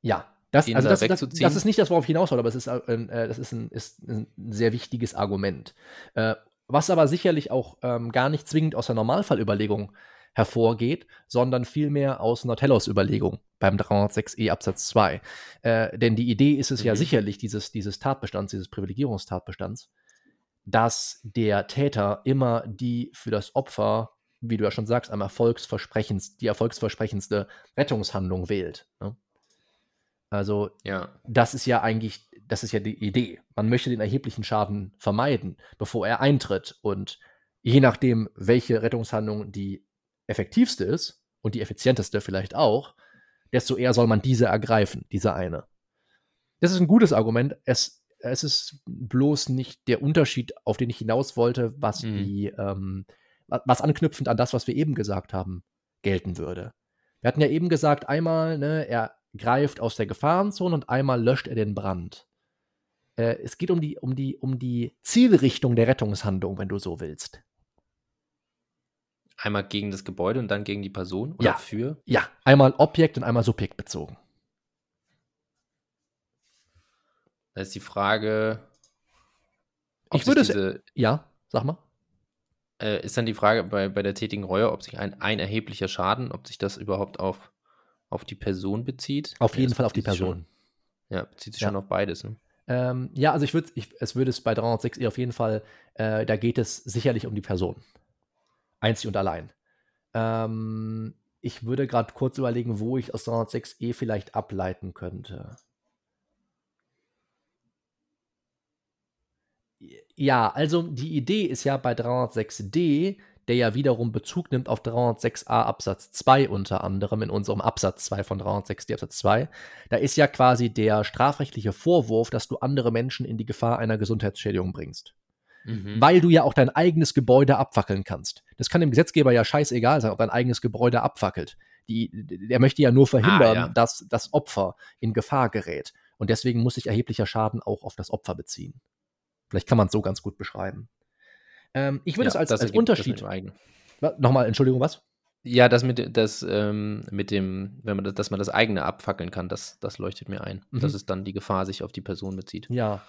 [SPEAKER 4] Ja, das, also das, das, das, ist nicht das, worauf ich hinaus wollte, aber es ist, äh, äh, das ist ein, ist ein, sehr wichtiges Argument. Äh, was aber sicherlich auch ähm, gar nicht zwingend aus der Normalfallüberlegung hervorgeht, sondern vielmehr aus einer Telos-Überlegung beim 306e Absatz 2. Äh, denn die Idee ist es mhm. ja sicherlich, dieses, dieses Tatbestands, dieses Privilegierungstatbestands, dass der Täter immer die für das Opfer, wie du ja schon sagst, am erfolgsversprechendst, die erfolgsversprechendste Rettungshandlung wählt. Ne? Also, ja. das ist ja eigentlich, das ist ja die Idee. Man möchte den erheblichen Schaden vermeiden, bevor er eintritt. Und je nachdem, welche Rettungshandlung die effektivste ist, und die effizienteste vielleicht auch, desto eher soll man diese ergreifen, diese eine. Das ist ein gutes Argument. Es, es ist bloß nicht der Unterschied, auf den ich hinaus wollte, was
[SPEAKER 2] Mhm.
[SPEAKER 4] die, ähm, wa- was anknüpfend an das, was wir eben gesagt haben, gelten würde. Wir hatten ja eben gesagt, einmal, ne, er greift aus der Gefahrenzone und einmal löscht er den Brand. Äh, es geht um die, um, die, um die Zielrichtung der Rettungshandlung, wenn du so willst.
[SPEAKER 2] Einmal gegen das Gebäude und dann gegen die Person oder
[SPEAKER 4] Ja.
[SPEAKER 2] für?
[SPEAKER 4] Ja, einmal Objekt und einmal subjektbezogen.
[SPEAKER 2] Da ist die Frage.
[SPEAKER 4] Ich würde
[SPEAKER 2] sich
[SPEAKER 4] es-
[SPEAKER 2] diese,
[SPEAKER 4] Ja, sag mal.
[SPEAKER 2] äh, ist dann die Frage bei, bei der tätigen Reue, ob sich ein, ein erheblicher Schaden, ob sich das überhaupt auf, auf die Person bezieht?
[SPEAKER 4] Auf
[SPEAKER 2] Ja,
[SPEAKER 4] jeden
[SPEAKER 2] das
[SPEAKER 4] Fall auf die Person.
[SPEAKER 2] Schon, ja, bezieht sich
[SPEAKER 4] Ja.
[SPEAKER 2] schon auf beides. Ne?
[SPEAKER 4] Ähm, ja, also ich würde, es würde es bei 306 eh auf jeden Fall, äh, da geht es sicherlich um die Person. Einzig und allein. Ähm, ich würde gerade kurz überlegen, wo ich aus 306e vielleicht ableiten könnte. Ja, also die Idee ist ja bei 306d, der ja wiederum Bezug nimmt auf 306a Absatz 2 unter anderem in unserem Absatz 2 von 306d Absatz 2, da ist ja quasi der strafrechtliche Vorwurf, dass du andere Menschen in die Gefahr einer Gesundheitsschädigung bringst.
[SPEAKER 2] Mhm.
[SPEAKER 4] Weil du ja auch dein eigenes Gebäude abfackeln kannst. Das kann dem Gesetzgeber ja scheißegal sein, ob dein eigenes Gebäude abfackelt. Die, der möchte ja nur verhindern,
[SPEAKER 2] ja.
[SPEAKER 4] dass das Opfer in Gefahr gerät. Und deswegen muss sich erheblicher Schaden auch auf das Opfer beziehen. Vielleicht kann man es so ganz gut beschreiben. Ähm, ich würde es als,
[SPEAKER 2] das
[SPEAKER 4] als
[SPEAKER 2] das
[SPEAKER 4] Unterschied. Nochmal, Entschuldigung, was?
[SPEAKER 2] Ja, das mit, das, ähm, mit dem, wenn man das, dass man das eigene abfackeln kann, das, das leuchtet mir ein.
[SPEAKER 4] Mhm.
[SPEAKER 2] Dass es dann die Gefahr sich auf die Person bezieht.
[SPEAKER 4] Ja.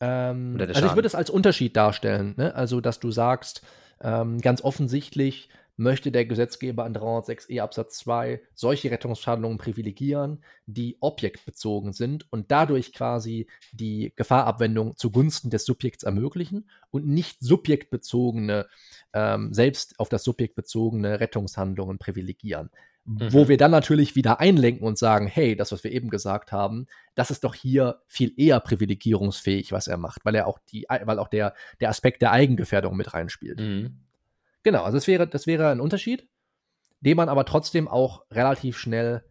[SPEAKER 4] Ähm, also ich würde es als Unterschied darstellen. Ne? Also, dass du sagst, ähm, ganz offensichtlich möchte der Gesetzgeber an 306e Absatz 2 solche Rettungshandlungen privilegieren, die objektbezogen sind und dadurch quasi die Gefahrabwendung zugunsten des Subjekts ermöglichen und nicht subjektbezogene, ähm, selbst auf das Subjekt bezogene Rettungshandlungen privilegieren. Wo
[SPEAKER 2] Mhm.
[SPEAKER 4] wir dann natürlich wieder einlenken und sagen, hey, das, was wir eben gesagt haben, das ist doch hier viel eher privilegierungsfähig, was er macht, weil er auch die, weil auch der, der Aspekt der Eigengefährdung mit reinspielt.
[SPEAKER 2] Mhm.
[SPEAKER 4] Genau, also das wäre, das wäre ein Unterschied, den man aber trotzdem auch relativ schnell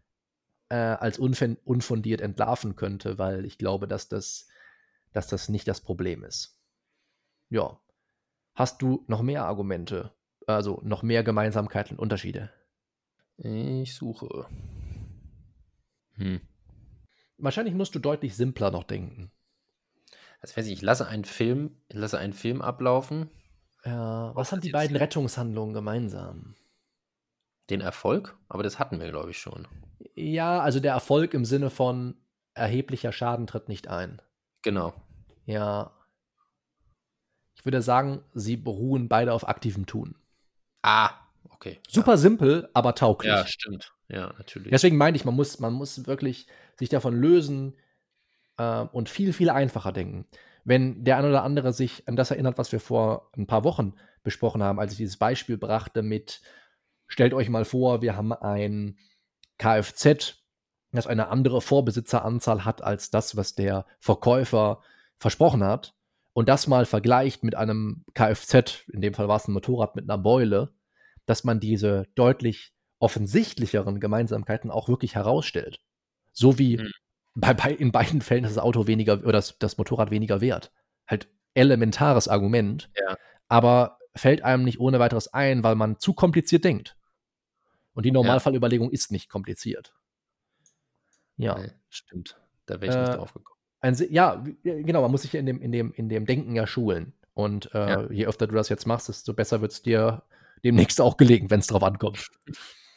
[SPEAKER 4] äh, als unfun unfundiert entlarven könnte, weil ich glaube, dass das, dass das nicht das Problem ist. Ja. Hast du noch mehr Argumente? Also noch mehr Gemeinsamkeiten und Unterschiede?
[SPEAKER 2] Ich suche. Hm.
[SPEAKER 4] Wahrscheinlich musst du deutlich simpler noch denken.
[SPEAKER 2] Also weiß ich, ich lasse einen Film, ich lasse einen Film ablaufen,
[SPEAKER 4] Ja, was haben die beiden Rettungshandlungen gemeinsam?
[SPEAKER 2] den Erfolg, aber das hatten wir, glaube ich, schon.
[SPEAKER 4] Ja, also der Erfolg im Sinne von erheblicher Schaden tritt nicht ein.
[SPEAKER 2] Genau.
[SPEAKER 4] Ja. Ich würde sagen, sie beruhen beide auf aktivem Tun.
[SPEAKER 2] Ah, okay.
[SPEAKER 4] Super simpel, aber tauglich.
[SPEAKER 2] Ja, ja stimmt. Ja, natürlich.
[SPEAKER 4] Deswegen meine ich, man muss, man muss wirklich sich davon lösen äh, und viel, viel einfacher denken. Wenn der ein oder andere sich an das erinnert, was wir vor ein paar Wochen besprochen haben, als ich dieses Beispiel brachte mit, stellt euch mal vor, wir haben ein Kfz, das eine andere Vorbesitzeranzahl hat als das, was der Verkäufer versprochen hat, und das mal vergleicht mit einem Kfz, in dem Fall war es ein Motorrad mit einer Beule, dass man diese deutlich offensichtlicheren Gemeinsamkeiten auch wirklich herausstellt. So wie
[SPEAKER 2] Mhm.
[SPEAKER 4] Bei, bei, in beiden Fällen ist das Auto weniger oder das, das Motorrad weniger wert. Halt elementares Argument,
[SPEAKER 2] Ja.
[SPEAKER 4] aber fällt einem nicht ohne weiteres ein, weil man zu kompliziert denkt. Und die Normalfallüberlegung ist nicht kompliziert. Ja.
[SPEAKER 2] Nee, stimmt. Da wäre ich
[SPEAKER 4] Äh,
[SPEAKER 2] nicht drauf gekommen.
[SPEAKER 4] Ein, ja, genau, man muss sich ja in dem, in dem, in dem Denken ja schulen. Und äh,
[SPEAKER 2] Ja.
[SPEAKER 4] je öfter du das jetzt machst, desto besser wird es dir demnächst auch gelegen, wenn es drauf ankommt.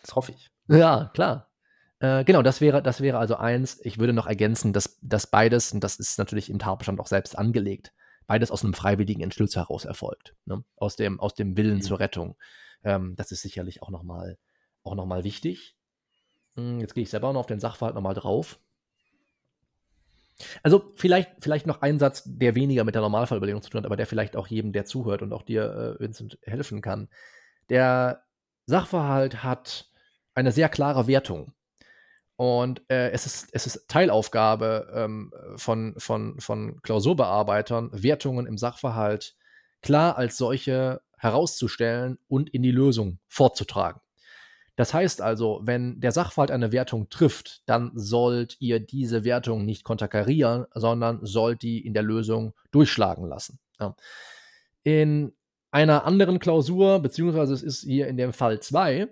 [SPEAKER 2] Das hoffe ich.
[SPEAKER 4] Ja, klar. Äh, genau, das wäre, das wäre also eins. Ich würde noch ergänzen, dass, dass beides, und das ist natürlich im Tatbestand auch selbst angelegt, beides aus einem freiwilligen Entschluss heraus erfolgt. Ne? Aus, dem, aus dem Willen
[SPEAKER 2] Mhm.
[SPEAKER 4] zur Rettung. Ähm, das ist sicherlich auch nochmal auch noch mal wichtig. Hm, Jetzt gehe ich selber noch auf den Sachverhalt nochmal drauf. Also vielleicht, vielleicht noch ein Satz, der weniger mit der Normalfallüberlegung zu tun hat, aber der vielleicht auch jedem, der zuhört und auch dir, äh, Vincent, helfen kann. Der Sachverhalt hat eine sehr klare Wertung. Und äh, es, ist, es ist Teilaufgabe ähm, von, von, von Klausurbearbeitern, Wertungen im Sachverhalt klar als solche herauszustellen und in die Lösung vorzutragen. Das heißt also, wenn der Sachverhalt eine Wertung trifft, dann sollt ihr diese Wertung nicht konterkarieren, sondern sollt die in der Lösung durchschlagen lassen. Ja. In einer anderen Klausur, beziehungsweise es ist hier in dem Fall 2,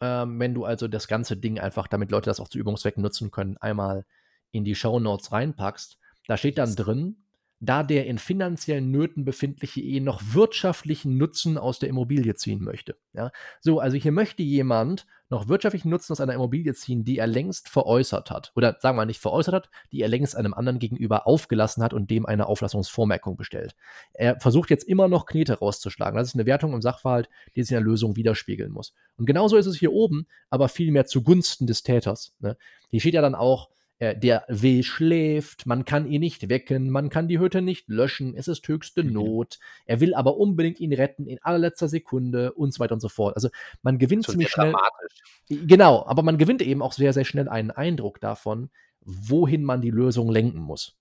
[SPEAKER 4] ähm, wenn du also das ganze Ding einfach, damit Leute das auch zu Übungszwecken nutzen können, einmal in die Show Notes reinpackst, da steht dann drin, da der in finanziellen Nöten befindliche Ehe noch wirtschaftlichen Nutzen aus der Immobilie ziehen möchte. Ja? So, also hier möchte jemand noch wirtschaftlichen Nutzen aus einer Immobilie ziehen, die er längst veräußert hat. Oder sagen wir nicht veräußert hat, die er längst einem anderen gegenüber aufgelassen hat und dem eine Auflassungsvormerkung bestellt. Er versucht jetzt immer noch Knete rauszuschlagen. Das ist eine Wertung im Sachverhalt, die sich in der Lösung widerspiegeln muss. Und genauso ist es hier oben, aber vielmehr zugunsten des Täters. Ne? Hier steht ja dann auch, der W schläft, man kann ihn nicht wecken, man kann die Hütte nicht löschen, es ist höchste mhm. Not, er will aber unbedingt ihn retten in allerletzter Sekunde und so weiter und so fort. Also man gewinnt ziemlich schnell. Dramatisch. Genau, aber man gewinnt eben auch sehr, sehr schnell einen Eindruck davon, wohin man die Lösung lenken muss.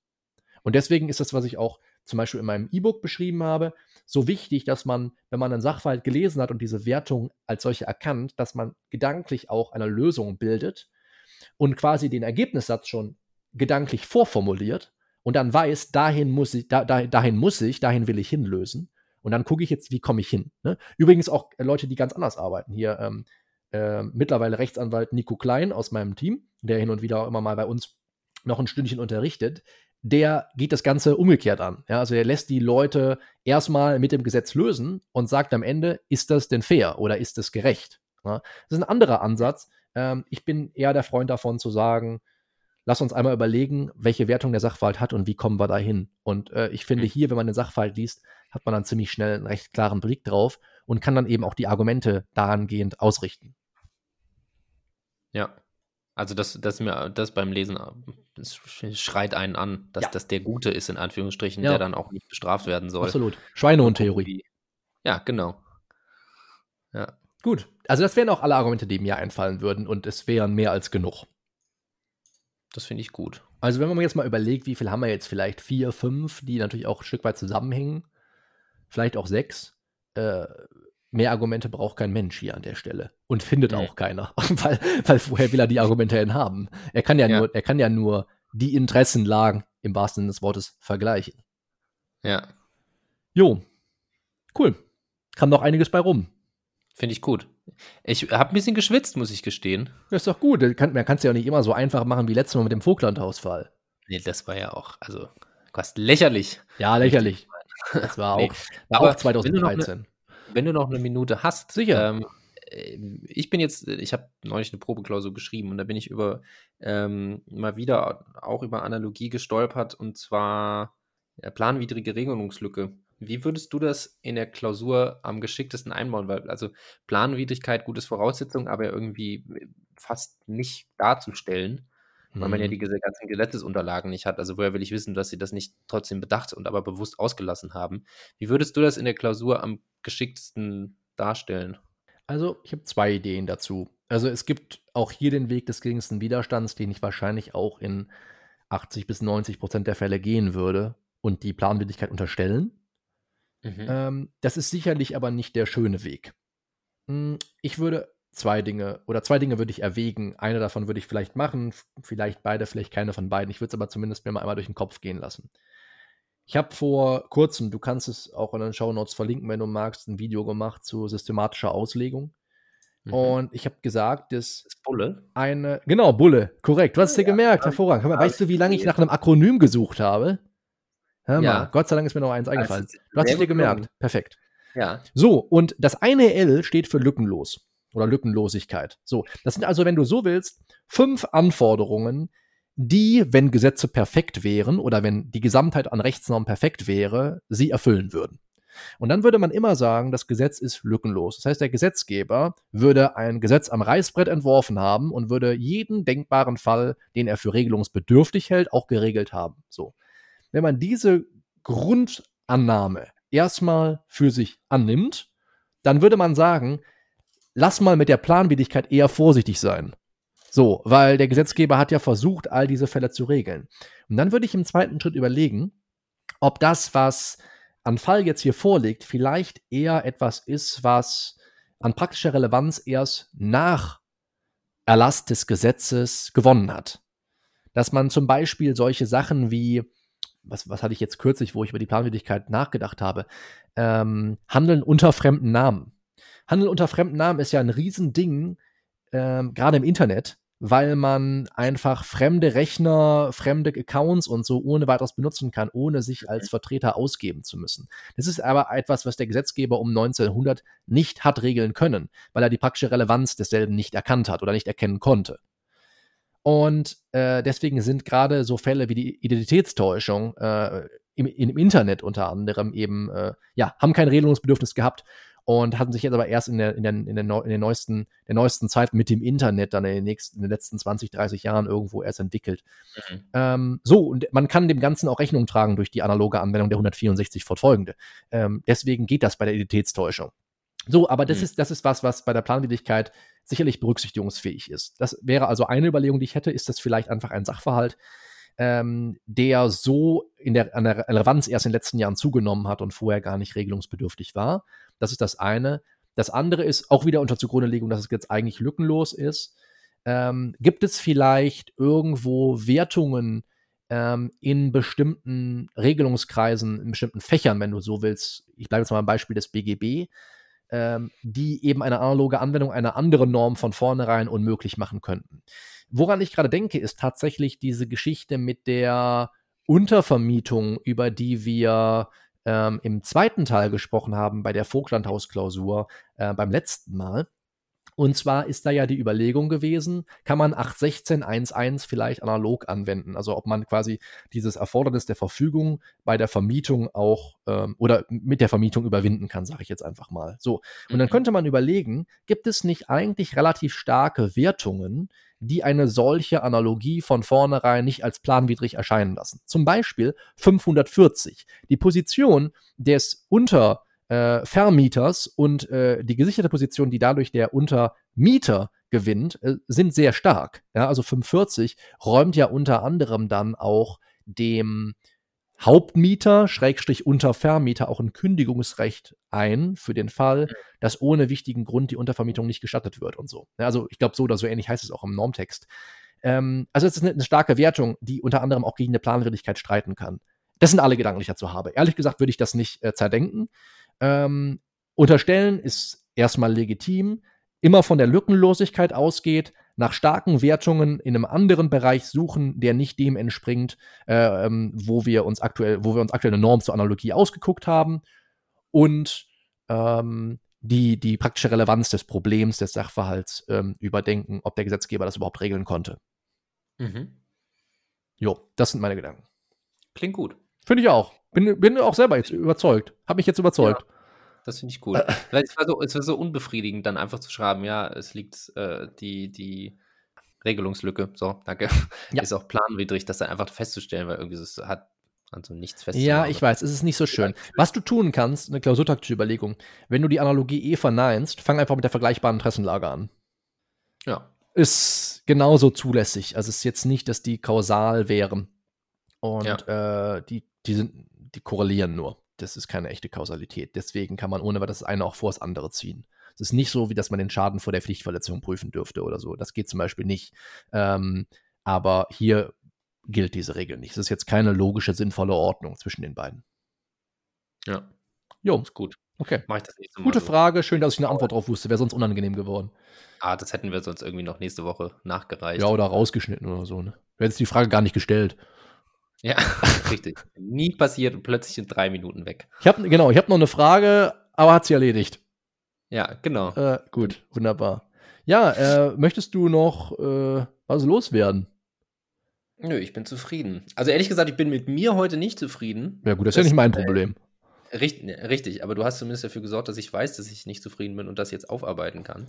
[SPEAKER 4] Und deswegen ist das, was ich auch zum Beispiel in meinem E-Book beschrieben habe, so wichtig, dass man, wenn man einen Sachverhalt gelesen hat und diese Wertung als solche erkannt, dass man gedanklich auch eine Lösung bildet und quasi den Ergebnissatz schon gedanklich vorformuliert und dann weiß, dahin muss ich, da, dahin muss ich, dahin will ich hinlösen. Und dann gucke ich jetzt, wie komme ich hin. Ne? Übrigens auch Leute, die ganz anders arbeiten. Hier ähm, äh, mittlerweile Rechtsanwalt Nico Klein aus meinem Team, der hin und wieder auch immer mal bei uns noch ein Stündchen unterrichtet, der geht das Ganze umgekehrt an. Ja, also er lässt die Leute erstmal mit dem Gesetz lösen und sagt am Ende, ist das denn fair oder ist das gerecht? Ja, das ist ein anderer Ansatz, ähm, ich bin eher der Freund davon zu sagen, lass uns einmal überlegen, welche Wertung der Sachverhalt hat und wie kommen wir da hin. Und äh, ich finde, mhm. hier, wenn man den Sachverhalt liest, hat man dann ziemlich schnell einen recht klaren Blick drauf und kann dann eben auch die Argumente dahingehend ausrichten.
[SPEAKER 2] Ja. Also das, das mir das beim Lesen das schreit einen an, dass ja. das der Gute ist, in Anführungsstrichen, ja. der dann auch nicht bestraft werden soll.
[SPEAKER 4] Absolut. Schweinehund-Theorie.
[SPEAKER 2] Ja, genau.
[SPEAKER 4] Ja. Gut, also das wären auch alle Argumente, die mir einfallen würden und es wären mehr als genug.
[SPEAKER 2] Das finde ich gut.
[SPEAKER 4] Also wenn man jetzt mal überlegt, wie viel haben wir jetzt? Vielleicht vier, fünf, die natürlich auch ein Stück weit zusammenhängen. Vielleicht auch sechs. Äh, mehr Argumente braucht kein Mensch hier an der Stelle. Und findet ja. auch keiner. (laughs) weil, weil woher will er die Argumente denn haben? Er kann ja, ja, Nur, er kann ja nur die Interessenlagen im wahrsten Sinne des Wortes vergleichen.
[SPEAKER 2] Ja.
[SPEAKER 4] Jo. Cool. Kam noch einiges bei rum.
[SPEAKER 2] Finde ich gut. Ich habe ein bisschen geschwitzt, muss ich gestehen.
[SPEAKER 4] Das ist doch gut. Man kann es ja auch nicht immer so einfach machen wie letztes Mal mit dem Vogtlandhausfall.
[SPEAKER 2] Nee, das war ja auch, also fast lächerlich.
[SPEAKER 4] Ja, lächerlich. Das war (laughs) auch, nee. war auch 2013. Wenn
[SPEAKER 2] du, wenn du, noch eine Minute hast.
[SPEAKER 4] Sicher.
[SPEAKER 2] Ähm, äh, ich bin jetzt, ich habe neulich eine Probeklausur geschrieben und da bin ich über ähm, mal wieder auch über Analogie gestolpert und zwar planwidrige Regelungslücke. Wie würdest du das in der Klausur am geschicktesten einbauen? Weil, also Planwidrigkeit, gutes Voraussetzung, aber irgendwie fast nicht darzustellen, mhm. weil man ja mhm. die ganzen Gesetzesunterlagen nicht hat. Also woher will ich wissen, dass sie das nicht trotzdem bedacht und aber bewusst ausgelassen haben? Wie würdest du das in der Klausur am geschicktesten darstellen?
[SPEAKER 4] Also ich habe zwei Ideen dazu. Also es gibt auch hier den Weg des geringsten Widerstands, den ich wahrscheinlich auch in 80 bis 90 Prozent der Fälle gehen würde und die Planwidrigkeit unterstellen. Mhm. Ähm, das ist sicherlich aber nicht der schöne Weg. Hm, ich würde zwei Dinge oder zwei Dinge würde ich erwägen. Eine davon würde ich vielleicht machen, vielleicht beide, vielleicht keine von beiden. Ich würde es aber zumindest mir mal einmal durch den Kopf gehen lassen. Ich habe vor kurzem, du kannst es auch in den Show Notes verlinken, wenn du magst, ein Video gemacht zu systematischer Auslegung. Mhm. Und ich habe gesagt, dass
[SPEAKER 2] das Bulle?
[SPEAKER 4] eine, genau, Bulle, korrekt. Du hast es dir ja, gemerkt, hervorragend. Weißt du, wie lange ich nach einem Akronym gesucht habe? Hör mal, ja. Gott sei Dank ist mir noch eins eingefallen. Du hast es dir gemerkt. Perfekt.
[SPEAKER 2] Ja.
[SPEAKER 4] So, und das eine L steht für lückenlos oder Lückenlosigkeit. So, das sind also, wenn du so willst, fünf Anforderungen, die, wenn Gesetze perfekt wären oder wenn die Gesamtheit an Rechtsnormen perfekt wäre, sie erfüllen würden. Und dann würde man immer sagen, das Gesetz ist lückenlos. Das heißt, der Gesetzgeber würde ein Gesetz am Reißbrett entworfen haben und würde jeden denkbaren Fall, den er für regelungsbedürftig hält, auch geregelt haben. So wenn man diese Grundannahme erstmal für sich annimmt, dann würde man sagen, lass mal mit der Planwidrigkeit eher vorsichtig sein. So, weil der Gesetzgeber hat ja versucht, all diese Fälle zu regeln. Und dann würde ich im zweiten Schritt überlegen, ob das, was an Fall jetzt hier vorliegt, vielleicht eher etwas ist, was an praktischer Relevanz erst nach Erlass des Gesetzes gewonnen hat. Dass man zum Beispiel solche Sachen wie, was, was hatte ich jetzt kürzlich, wo ich über die Planwidrigkeit nachgedacht habe, ähm, Handeln unter fremden Namen. Handeln unter fremden Namen ist ja ein Riesending, ähm, gerade im Internet, weil man einfach fremde Rechner, fremde Accounts und so ohne weiteres benutzen kann, ohne sich als Vertreter ausgeben zu müssen. Das ist aber etwas, was der Gesetzgeber um 1900 nicht hat regeln können, weil er die praktische Relevanz desselben nicht erkannt hat oder nicht erkennen konnte. Und äh, deswegen sind gerade so Fälle wie die Identitätstäuschung äh, im, im, Internet unter anderem eben, äh, ja, haben kein Regelungsbedürfnis gehabt und hatten sich jetzt aber erst in der, in der, in der, Neu in der, neuesten, der neuesten Zeit mit dem Internet dann in den, nächsten, in den letzten 20, 30 Jahren irgendwo erst entwickelt. Mhm. Ähm, so, und man kann dem Ganzen auch Rechnung tragen durch die analoge Anwendung der 164 fortfolgende. Ähm, deswegen geht das bei der Identitätstäuschung. So, aber das, mhm. ist, das ist was, was bei der Planwidrigkeit sicherlich berücksichtigungsfähig ist. Das wäre also eine Überlegung, die ich hätte. Ist das vielleicht einfach ein Sachverhalt, ähm, der so in der, an der Relevanz erst in den letzten Jahren zugenommen hat und vorher gar nicht regelungsbedürftig war. Das ist das eine. Das andere ist auch wieder unter Zugrundelegung, dass es jetzt eigentlich lückenlos ist. Ähm, gibt es vielleicht irgendwo Wertungen ähm, in bestimmten Regelungskreisen, in bestimmten Fächern, wenn du so willst? Ich bleibe jetzt mal beim Beispiel des BGB, ähm, die eben eine analoge Anwendung einer anderen Norm von vornherein unmöglich machen könnten. Woran ich gerade denke, ist tatsächlich diese Geschichte mit der Untervermietung, über die wir ähm, im zweiten Teil gesprochen haben, bei der Vogtlandhausklausur äh, beim letzten Mal. Und zwar ist da ja die Überlegung gewesen, kann man 816.1.1 vielleicht analog anwenden? Also ob man quasi dieses Erfordernis der Verfügung bei der Vermietung auch ähm, oder mit der Vermietung überwinden kann, sage ich jetzt einfach mal. So. Und dann mhm. könnte man überlegen, gibt es nicht eigentlich relativ starke Wertungen, die eine solche Analogie von vornherein nicht als planwidrig erscheinen lassen. Zum Beispiel 540. Die Position des Untervermieters äh, und äh, die gesicherte Position, die dadurch der Untermieter gewinnt, äh, sind sehr stark. Ja, also 540 räumt ja unter anderem dann auch dem Hauptmieter, Schrägstrich Untervermieter, auch ein Kündigungsrecht ein für den Fall, dass ohne wichtigen Grund die Untervermietung nicht gestattet wird und so. Also ich glaube, so oder so ähnlich heißt es auch im Normtext. Ähm, also es ist eine, eine, starke Wertung, die unter anderem auch gegen eine Planwidrigkeit streiten kann. Das sind alle Gedanken, die ich dazu habe. Ehrlich gesagt würde ich das nicht äh, zerdenken. Ähm, unterstellen ist erstmal legitim, immer von der Lückenlosigkeit ausgeht, nach starken Wertungen in einem anderen Bereich suchen, der nicht dem entspringt, äh, ähm, wo wir uns aktuell, wo wir uns aktuell eine Norm zur Analogie ausgeguckt haben und ähm, die, die praktische Relevanz des Problems, des Sachverhalts ähm, überdenken, ob der Gesetzgeber das überhaupt regeln konnte. Mhm. Jo, das sind meine Gedanken.
[SPEAKER 2] Klingt gut.
[SPEAKER 4] Finde ich auch. Bin, bin auch selber jetzt überzeugt. Hab mich jetzt überzeugt. Ja.
[SPEAKER 2] Das finde ich gut. (laughs) Vielleicht es war, so, es war so unbefriedigend, dann einfach zu schreiben, ja, es liegt äh, die, die Regelungslücke, so, danke, ja. ist auch planwidrig, das dann einfach festzustellen, weil irgendwie es hat also nichts festzustellen.
[SPEAKER 4] Ja, ich weiß, es ist nicht so schön. Was du tun kannst, eine klausurtaktische Überlegung, wenn du die Analogie eh verneinst, fang einfach mit der vergleichbaren Interessenlage an.
[SPEAKER 2] Ja.
[SPEAKER 4] Ist genauso zulässig. Also es ist jetzt nicht, dass die kausal wären. Und ja. äh, die, die sind, die korrelieren nur das ist keine echte Kausalität. Deswegen kann man ohne das eine auch vor das andere ziehen. Es ist nicht so, wie dass man den Schaden vor der Pflichtverletzung prüfen dürfte oder so. Das geht zum Beispiel nicht. Ähm, aber hier gilt diese Regel nicht. Es ist jetzt keine logische, sinnvolle Ordnung zwischen den beiden.
[SPEAKER 2] Ja.
[SPEAKER 4] Jo. Ist gut. Okay. Mach ich das nächste Mal Gute so. Frage. Schön, dass ich eine Antwort drauf wusste. Wäre sonst unangenehm geworden.
[SPEAKER 2] Ah, das hätten wir sonst irgendwie noch nächste Woche nachgereicht.
[SPEAKER 4] Ja, oder rausgeschnitten oder so. Ne? Du hättest die Frage gar nicht gestellt.
[SPEAKER 2] Ja, (laughs) richtig. Nie passiert und plötzlich in drei Minuten weg.
[SPEAKER 4] Ich habe genau, ich habe noch eine Frage, aber hat sie erledigt.
[SPEAKER 2] Ja, genau.
[SPEAKER 4] Äh, gut, wunderbar. Ja, äh, möchtest du noch äh, was loswerden?
[SPEAKER 2] Nö, ich bin zufrieden. Also ehrlich gesagt, ich bin mit mir heute nicht zufrieden.
[SPEAKER 4] Ja gut, das ist ja nicht mein Problem.
[SPEAKER 2] Richtig, richtig, aber du hast zumindest dafür gesorgt, dass ich weiß, dass ich nicht zufrieden bin und das jetzt aufarbeiten kann.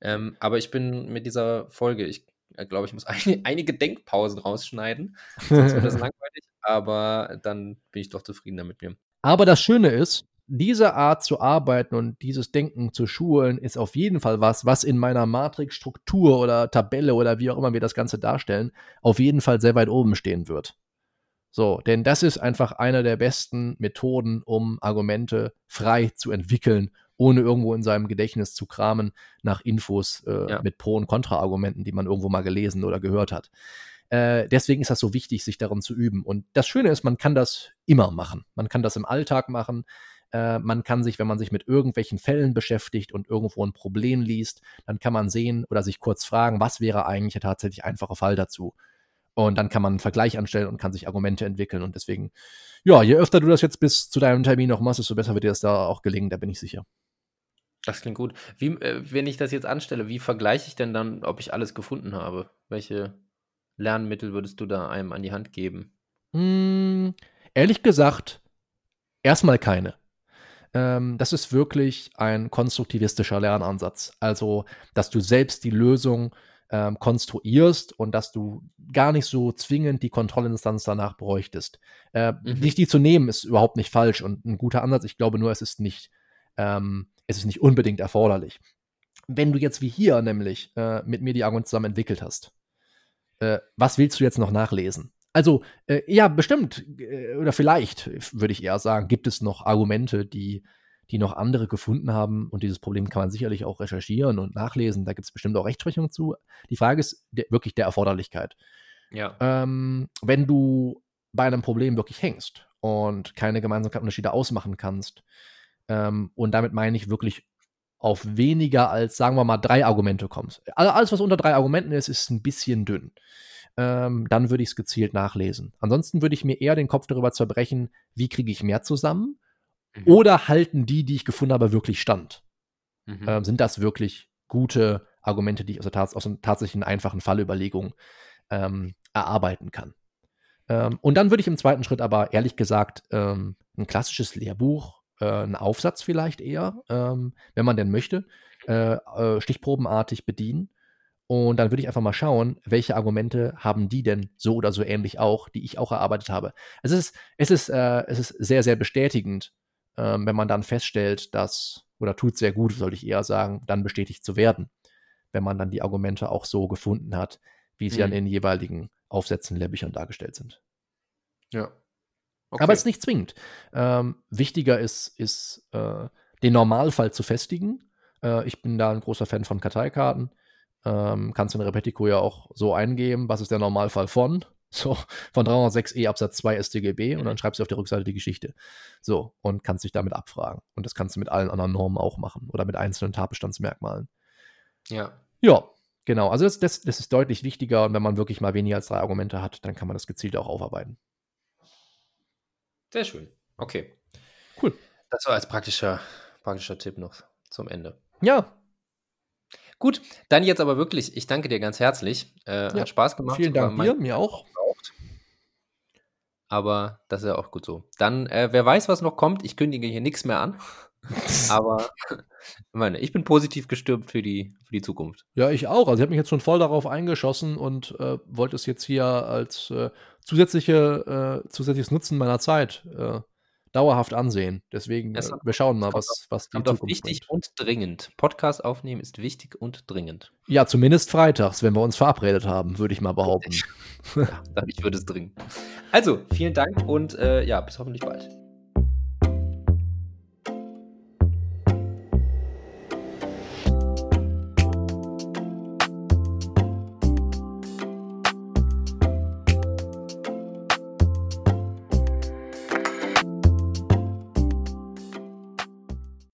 [SPEAKER 2] Ähm, aber ich bin mit dieser Folge, ich äh, glaube, ich muss ein, (laughs) einige Denkpausen rausschneiden. (laughs) Sonst wird das langweilig, aber dann bin ich doch zufriedener mit mir.
[SPEAKER 4] Aber das Schöne ist, diese Art zu arbeiten und dieses Denken zu schulen, ist auf jeden Fall was, was in meiner Matrix-Struktur oder Tabelle oder wie auch immer wir das Ganze darstellen, auf jeden Fall sehr weit oben stehen wird. So, denn das ist einfach eine der besten Methoden, um Argumente frei zu entwickeln ohne irgendwo in seinem Gedächtnis zu kramen nach Infos äh,
[SPEAKER 2] Ja.
[SPEAKER 4] mit Pro- und Kontra-Argumenten, die man irgendwo mal gelesen oder gehört hat. Äh, deswegen ist das so wichtig, sich darin zu üben. Und das Schöne ist, man kann das immer machen. Man kann das im Alltag machen. Äh, man kann sich, wenn man sich mit irgendwelchen Fällen beschäftigt und irgendwo ein Problem liest, dann kann man sehen oder sich kurz fragen, was wäre eigentlich der tatsächlich einfache Fall dazu. Und dann kann man einen Vergleich anstellen und kann sich Argumente entwickeln. Und deswegen, ja, je öfter du das jetzt bis zu deinem Termin noch machst, desto besser wird dir das da auch gelingen, da bin ich sicher.
[SPEAKER 2] Das klingt gut. Wie, äh, wenn ich das jetzt anstelle, wie vergleiche ich denn dann, ob ich alles gefunden habe? Welche Lernmittel würdest du da einem an die Hand geben?
[SPEAKER 4] Hm, ehrlich gesagt, erstmal keine. Ähm, das ist wirklich ein konstruktivistischer Lernansatz. Also, dass du selbst die Lösung ähm, konstruierst und dass du gar nicht so zwingend die Kontrollinstanz danach bräuchtest. Äh,
[SPEAKER 2] Mhm.
[SPEAKER 4] Dich die zu nehmen, ist überhaupt nicht falsch und ein guter Ansatz. Ich glaube nur, es ist nicht, ähm, es ist nicht unbedingt erforderlich. Wenn du jetzt wie hier nämlich äh, mit mir die Argumente zusammen entwickelt hast, äh, was willst du jetzt noch nachlesen? Also, äh, ja, bestimmt, äh, oder vielleicht, würde ich eher sagen, gibt es noch Argumente, die, die noch andere gefunden haben. Und dieses Problem kann man sicherlich auch recherchieren und nachlesen. Da gibt es bestimmt auch Rechtsprechung zu. Die Frage ist der, wirklich der Erforderlichkeit.
[SPEAKER 2] Ja.
[SPEAKER 4] Ähm, wenn du bei einem Problem wirklich hängst und keine Gemeinsamkeitsunterschiede ausmachen kannst, ähm, und damit meine ich wirklich auf weniger als, sagen wir mal, drei Argumente kommst. All- Alles, was unter drei Argumenten ist, ist ein bisschen dünn. Ähm, dann würde ich es gezielt nachlesen. Ansonsten würde ich mir eher den Kopf darüber zerbrechen, wie kriege ich mehr zusammen?
[SPEAKER 2] Mhm.
[SPEAKER 4] Oder halten die, die ich gefunden habe, wirklich stand?
[SPEAKER 2] Mhm.
[SPEAKER 4] Ähm, sind das wirklich gute Argumente, die ich aus, der Tats aus einer tatsächlichen einfachen Fallüberlegung ähm, erarbeiten kann? Ähm, und dann würde ich im zweiten Schritt aber ehrlich gesagt ähm, ein klassisches Lehrbuch, äh, einen Aufsatz vielleicht eher, ähm, wenn man denn möchte, äh, äh, stichprobenartig bedienen. Und dann würde ich einfach mal schauen, welche Argumente haben die denn so oder so ähnlich auch, die ich auch erarbeitet habe. Es ist, es ist, äh, es ist sehr, sehr bestätigend, ähm, wenn man dann feststellt, dass, oder tut sehr gut, sollte ich eher sagen, dann bestätigt zu werden, wenn man dann die Argumente auch so gefunden hat, wie sie
[SPEAKER 2] Mhm.
[SPEAKER 4] an den jeweiligen Aufsätzen in Lehrbüchern dargestellt sind.
[SPEAKER 2] ja.
[SPEAKER 4] Aber es ist nicht zwingend. Ähm, wichtiger ist, ist äh, den Normalfall zu festigen. Äh, ich bin da ein großer Fan von Karteikarten. Ähm, kannst du in Repetico ja auch so eingeben, was ist der Normalfall von? (laughs) So, von 306e Absatz 2 StGB und dann schreibst du auf der Rückseite die Geschichte. So, und kannst dich damit abfragen. Und das kannst du mit allen anderen Normen auch machen oder mit einzelnen Tatbestandsmerkmalen.
[SPEAKER 2] Ja.
[SPEAKER 4] Ja, genau. Also das, das, das ist deutlich wichtiger und wenn man wirklich mal weniger als drei Argumente hat, dann kann man das gezielt auch aufarbeiten.
[SPEAKER 2] Sehr schön. Okay.
[SPEAKER 4] Cool.
[SPEAKER 2] Das war als praktischer, praktischer Tipp noch zum Ende.
[SPEAKER 4] Ja,
[SPEAKER 2] Gut, dann jetzt aber wirklich, ich danke dir ganz herzlich. Äh,
[SPEAKER 4] Ja,
[SPEAKER 2] Hat Spaß gemacht.
[SPEAKER 4] vielen Dank dir, mir auch.
[SPEAKER 2] Aber das ist ja auch gut so. Dann, äh, wer weiß, was noch kommt. Ich kündige hier nichts mehr an. Aber ich (laughs) meine, ich bin positiv gestimmt für die, für die Zukunft.
[SPEAKER 4] Ja, ich auch. Also ich habe mich jetzt schon voll darauf eingeschossen und äh, wollte es jetzt hier als äh, zusätzliche, äh, zusätzliches Nutzen meiner Zeit äh, dauerhaft ansehen. Deswegen, äh, wir schauen mal, was, was die Zukunft
[SPEAKER 2] wichtig
[SPEAKER 4] bringt.
[SPEAKER 2] und dringend. Podcast aufnehmen ist wichtig und dringend.
[SPEAKER 4] Ja, zumindest freitags, wenn wir uns verabredet haben, würde ich mal behaupten. (laughs)
[SPEAKER 2] Ja, ich würde es dringend. Also, vielen Dank und äh, ja, bis hoffentlich bald.